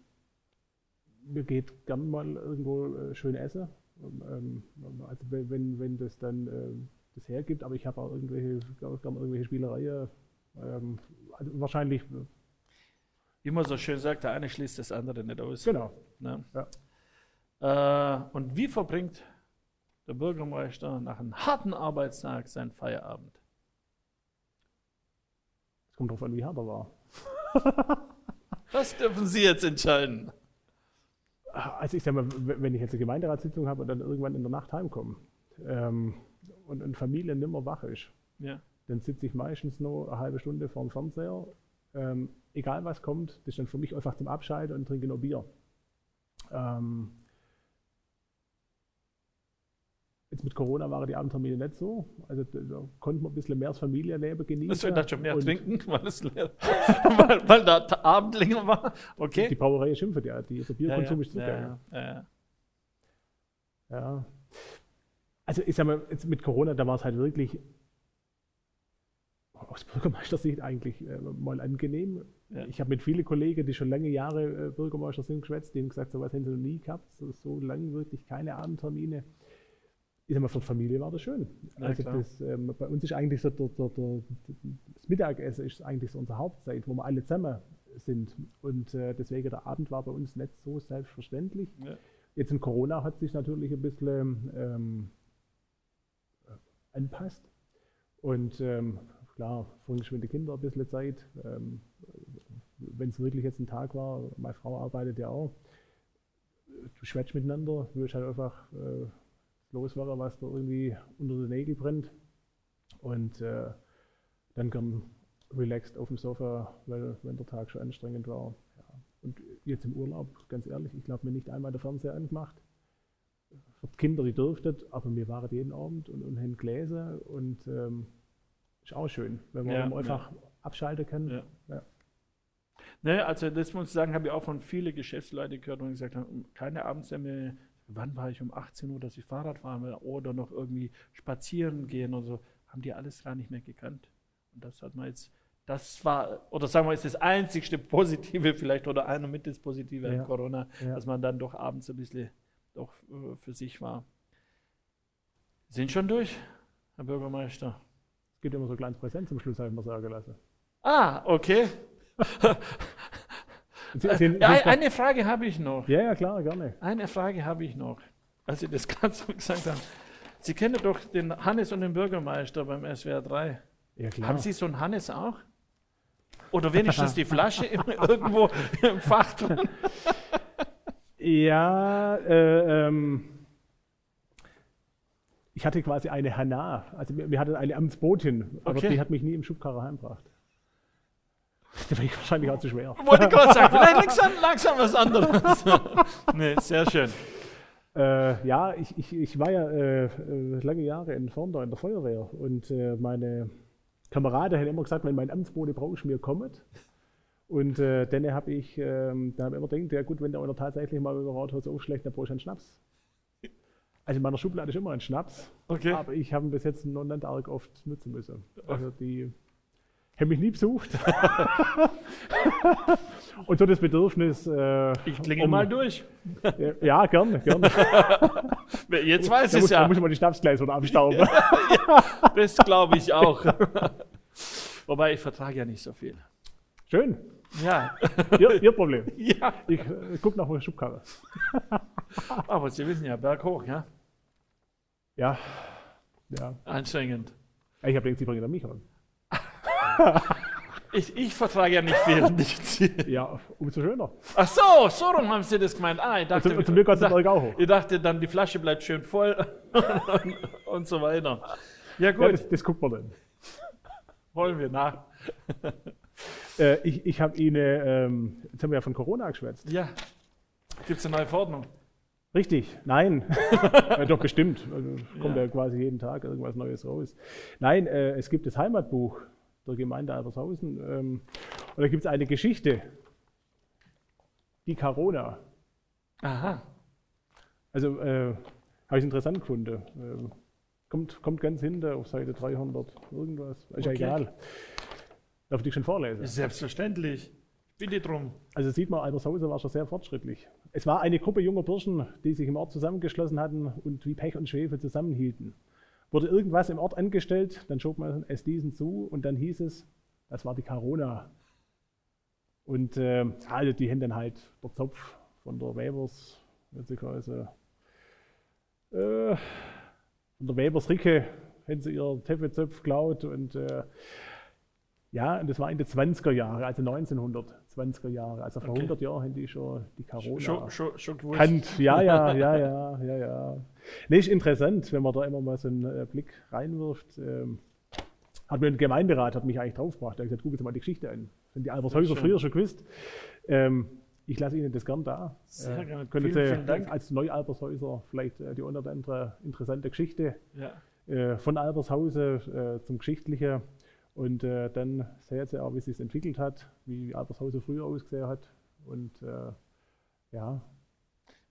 mir geht gern mal irgendwo äh, schön essen. Ähm, also wenn, wenn, das dann ähm, das hergibt, aber ich habe auch irgendwelche, gern irgendwelche Spielereien. Ähm, also wahrscheinlich, äh, Wie man so schön sagt, der eine schließt das andere nicht aus. genau. Ne? Ja. Äh, und wie verbringt der Bürgermeister nach einem harten Arbeitstag seinen Feierabend? Es kommt darauf an, wie hart er war. Das dürfen Sie jetzt entscheiden. Also ich sag mal, wenn ich jetzt eine Gemeinderatssitzung habe und dann irgendwann in der Nacht heimkomme ähm, und eine Familie nimmer wach ist, Ja. dann sitze ich meistens noch eine halbe Stunde vor dem Fernseher. Ähm, egal was kommt, das ist dann für mich einfach zum Abschalten und trinke noch Bier. Ähm, jetzt mit Corona waren die Abendtermine nicht so. Also da, da konnte man ein bisschen mehr das Familienleben genießen. Das wird dann schon mehr trinken, weil, es leer, weil, weil der Ta- Abend länger war. Okay. Die Brauerei schimpft ja, die, der Bierkonsum ist zugegangen. ja, ja, ja. Ja. Also ich sag mal, jetzt mit Corona, da war es halt wirklich aus Bürgermeistersicht eigentlich äh, mal angenehm. Ja. Ich habe mit vielen Kollegen, die schon lange Jahre äh, Bürgermeister sind, geschwätzt, denen gesagt, so was haben sie noch nie gehabt, so, so lange wirklich keine Abendtermine. Ich sag mal, für die Familie war das schön. Ja, also das, ähm, bei uns ist eigentlich so, der, der, der, das Mittagessen ist eigentlich so unsere Hauptzeit, wo wir alle zusammen sind. Und äh, deswegen der Abend war bei uns nicht so selbstverständlich. Ja. Jetzt in Corona hat sich natürlich ein bisschen ähm, äh, anpasst. Und ähm, klar, vorhin schon mit den Kindern ein bisschen Zeit. Ähm, Wenn es wirklich jetzt ein Tag war, meine Frau arbeitet ja auch, du schwätzt miteinander, du willst halt einfach äh, loswerden, was da irgendwie unter den Nägeln brennt. Und äh, dann gern relaxed auf dem Sofa, weil, wenn der Tag schon anstrengend war. Ja. Und jetzt im Urlaub, ganz ehrlich, ich glaube mir nicht einmal der Fernseher angemacht. Für die Kinder, die dürften, aber wir waren jeden Abend und, und haben Gläser und ähm, ist auch schön, wenn man, Ja, einfach abschalten kann. Ja. Ja. Ne, also das muss ich sagen, habe ich auch von vielen Geschäftsleuten gehört und gesagt haben, keine Abendtermine. Wann war ich um 18 Uhr, dass ich Fahrrad fahren will oder noch irgendwie spazieren gehen oder so, haben die alles gar nicht mehr gekannt. Und das hat man jetzt, das war, oder sagen wir, ist das einzigste Positive vielleicht oder einer mit das Positive Ja. an Corona, Ja. dass man dann doch abends ein bisschen doch äh, für sich war. Sind schon durch, Herr Bürgermeister? Es gibt immer so ein kleines Präsent zum Schluss, habe ich mir sagen lassen. Ah, okay. Sie- Sie- Ja, eine Frage habe ich noch. ja, ja, klar, gerne. Eine Frage habe ich noch. Als Sie das gerade so gesagt haben. Sie kennen doch den Hannes und den Bürgermeister beim SWR 3. Ja, klar. Haben Sie so einen Hannes auch? Oder wenigstens die Flasche irgendwo im Fach drin? Ja, äh, ähm, ich hatte quasi eine Hanna, also wir, hatten eine Amtsbotin, aber Okay. die hat mich nie im Schubkarre heimgebracht. Da war ich wahrscheinlich auch zu schwer. Wollte ich gerade sagen, vielleicht langsam, langsam was anderes. nee, sehr schön. Äh, ja, ich, ich, ich war ja äh, äh, lange Jahre in Forndau in der Feuerwehr und äh, meine Kameraden haben immer gesagt, wenn mein Amtsbote brauchst, mir kommt. Und äh, dann habe ich, ähm, da habe ich immer gedacht, ja gut, wenn der einer tatsächlich mal über Rathaus aufschlägt, dann brauchst du einen Schnaps. Also in meiner Schublade ist immer ein Schnaps, Okay. aber ich habe ihn bis jetzt noch nicht arg oft nutzen müssen. Also die haben mich nie besucht. Und so das Bedürfnis. Äh, Ich klingel um- mal durch. Ja, Ja, gerne, gerne. Jetzt weiß ich es ja. da muss ich mal die Schnapsgläser abstauben. Das glaube ich auch. Wobei ich vertrage ja nicht so viel. Schön. Ja. Ihr, ihr Problem. ja. Ich äh, gucke nach der Schubkarre. Aber Sie wissen ja, berghoch, ja. Ja. Ja. Anstrengend. Ich habe gedacht, Sie bringen mich an. Ich, ich vertrage ja nicht viel. Nicht. Ja, umso schöner. Ach so, so rum haben Sie das gemeint. Ah, ich dachte, Zum, zum Glück hat Berg auch hoch. ich dachte dann, die Flasche bleibt schön voll und, und so weiter. Ja Ja, gut, das, das guckt man dann. holen wir nach. Äh, ich ich habe Ihnen, ähm, jetzt haben wir ja von Corona geschwätzt. Ja. Gibt es eine neue Verordnung? Richtig, nein. ja, doch, bestimmt. Also, kommt Ja. ja. quasi jeden Tag irgendwas Neues raus. Nein, äh, es gibt das Heimatbuch der Gemeinde Albershausen. Ähm, und da gibt es eine Geschichte. Die Corona. Aha. Also, äh, habe ich interessant gefunden. Ähm, kommt, kommt ganz hinten auf Seite 300 irgendwas. Ist ja Okay. egal. Darf ich schon vorlesen? Selbstverständlich. Bitte drum. Also sieht man, Albershausen war schon sehr fortschrittlich. Es war eine Gruppe junger Burschen, die sich im Ort zusammengeschlossen hatten und wie Pech und Schwefel zusammenhielten. Wurde irgendwas im Ort angestellt, dann schob man es diesen zu und dann hieß es, das war die Corona. Und äh, also die haben dann halt der Zopf von der Webers, beziehungsweise äh, von der Webers Ricke, haben sie ihr Teffezopf geklaut und äh, ja, und das war in den 20er Jahren, also 1920er Jahre. Also vor Okay. 100 Jahren haben die schon die Corona Schon, schon, schon gewusst. kannt. Ja, ja, ja, ja, ja, ja. Nee, ist interessant, wenn man da immer mal so einen äh, Blick reinwirft. Ähm, hat mir ein Gemeinderat hat mich eigentlich draufgebracht. Er hat gesagt, gucken Sie mal die Geschichte an. Sind die Albershäuser früher schon gewusst? Ähm, ich lasse Ihnen das gern da. Sehr Äh, gerne. Können Vielen, Sie vielen Dank. als Neu-Albershäuser vielleicht äh, die eine oder andere interessante Geschichte Ja. äh, von Albershausen äh, zum Geschichtlichen. Und äh, dann sehen Sie auch, wie es sich entwickelt hat, wie Albershausen früher ausgesehen hat. Und äh, ja,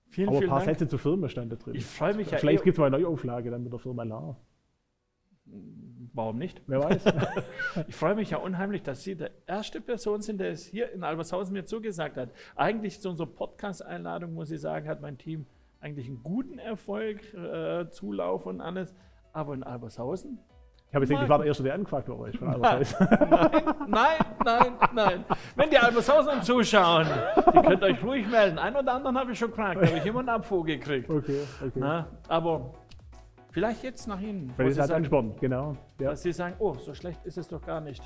Vielen, aber ein vielen paar Dank. Sätze zur Firma stand da drin. Ich freue mich ja Vielleicht eh- gibt es mal eine Neuauflage dann mit der Firma La. Warum nicht? Wer weiß. Ich freue mich ja unheimlich, dass Sie der erste Person sind, der es hier in Albershausen mir zugesagt hat. Eigentlich zu unserer Podcast-Einladung, muss ich sagen, hat mein Team eigentlich einen guten Erfolg, äh, Zulauf und alles. Aber in Albershausen? Ich habe jetzt gedacht, ich war der Erste, der angefragt wurde. Ich von Albershausen. Nein, nein, nein. Wenn die Albershausen zuschauen, ihr könnt euch ruhig melden. Ein oder anderen habe ich schon gefragt, habe ich immer einen Abfuhr gekriegt. Okay, okay. Na, aber vielleicht jetzt nach Ihnen. wo Weil das hat sagen, ansporn, genau. Ja. dass Sie sagen, oh, so schlecht ist es doch gar nicht,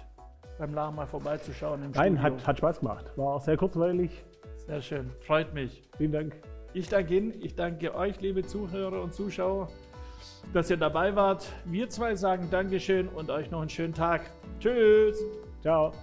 beim La mal vorbeizuschauen im Nein, Studio. hat, hat Spaß gemacht. War sehr kurzweilig. Sehr schön, freut mich. Vielen Dank. Ich danke Ihnen, ich danke euch, liebe Zuhörer und Zuschauer, dass ihr dabei wart. Wir zwei sagen Dankeschön und euch noch einen schönen Tag. Tschüss. Ciao.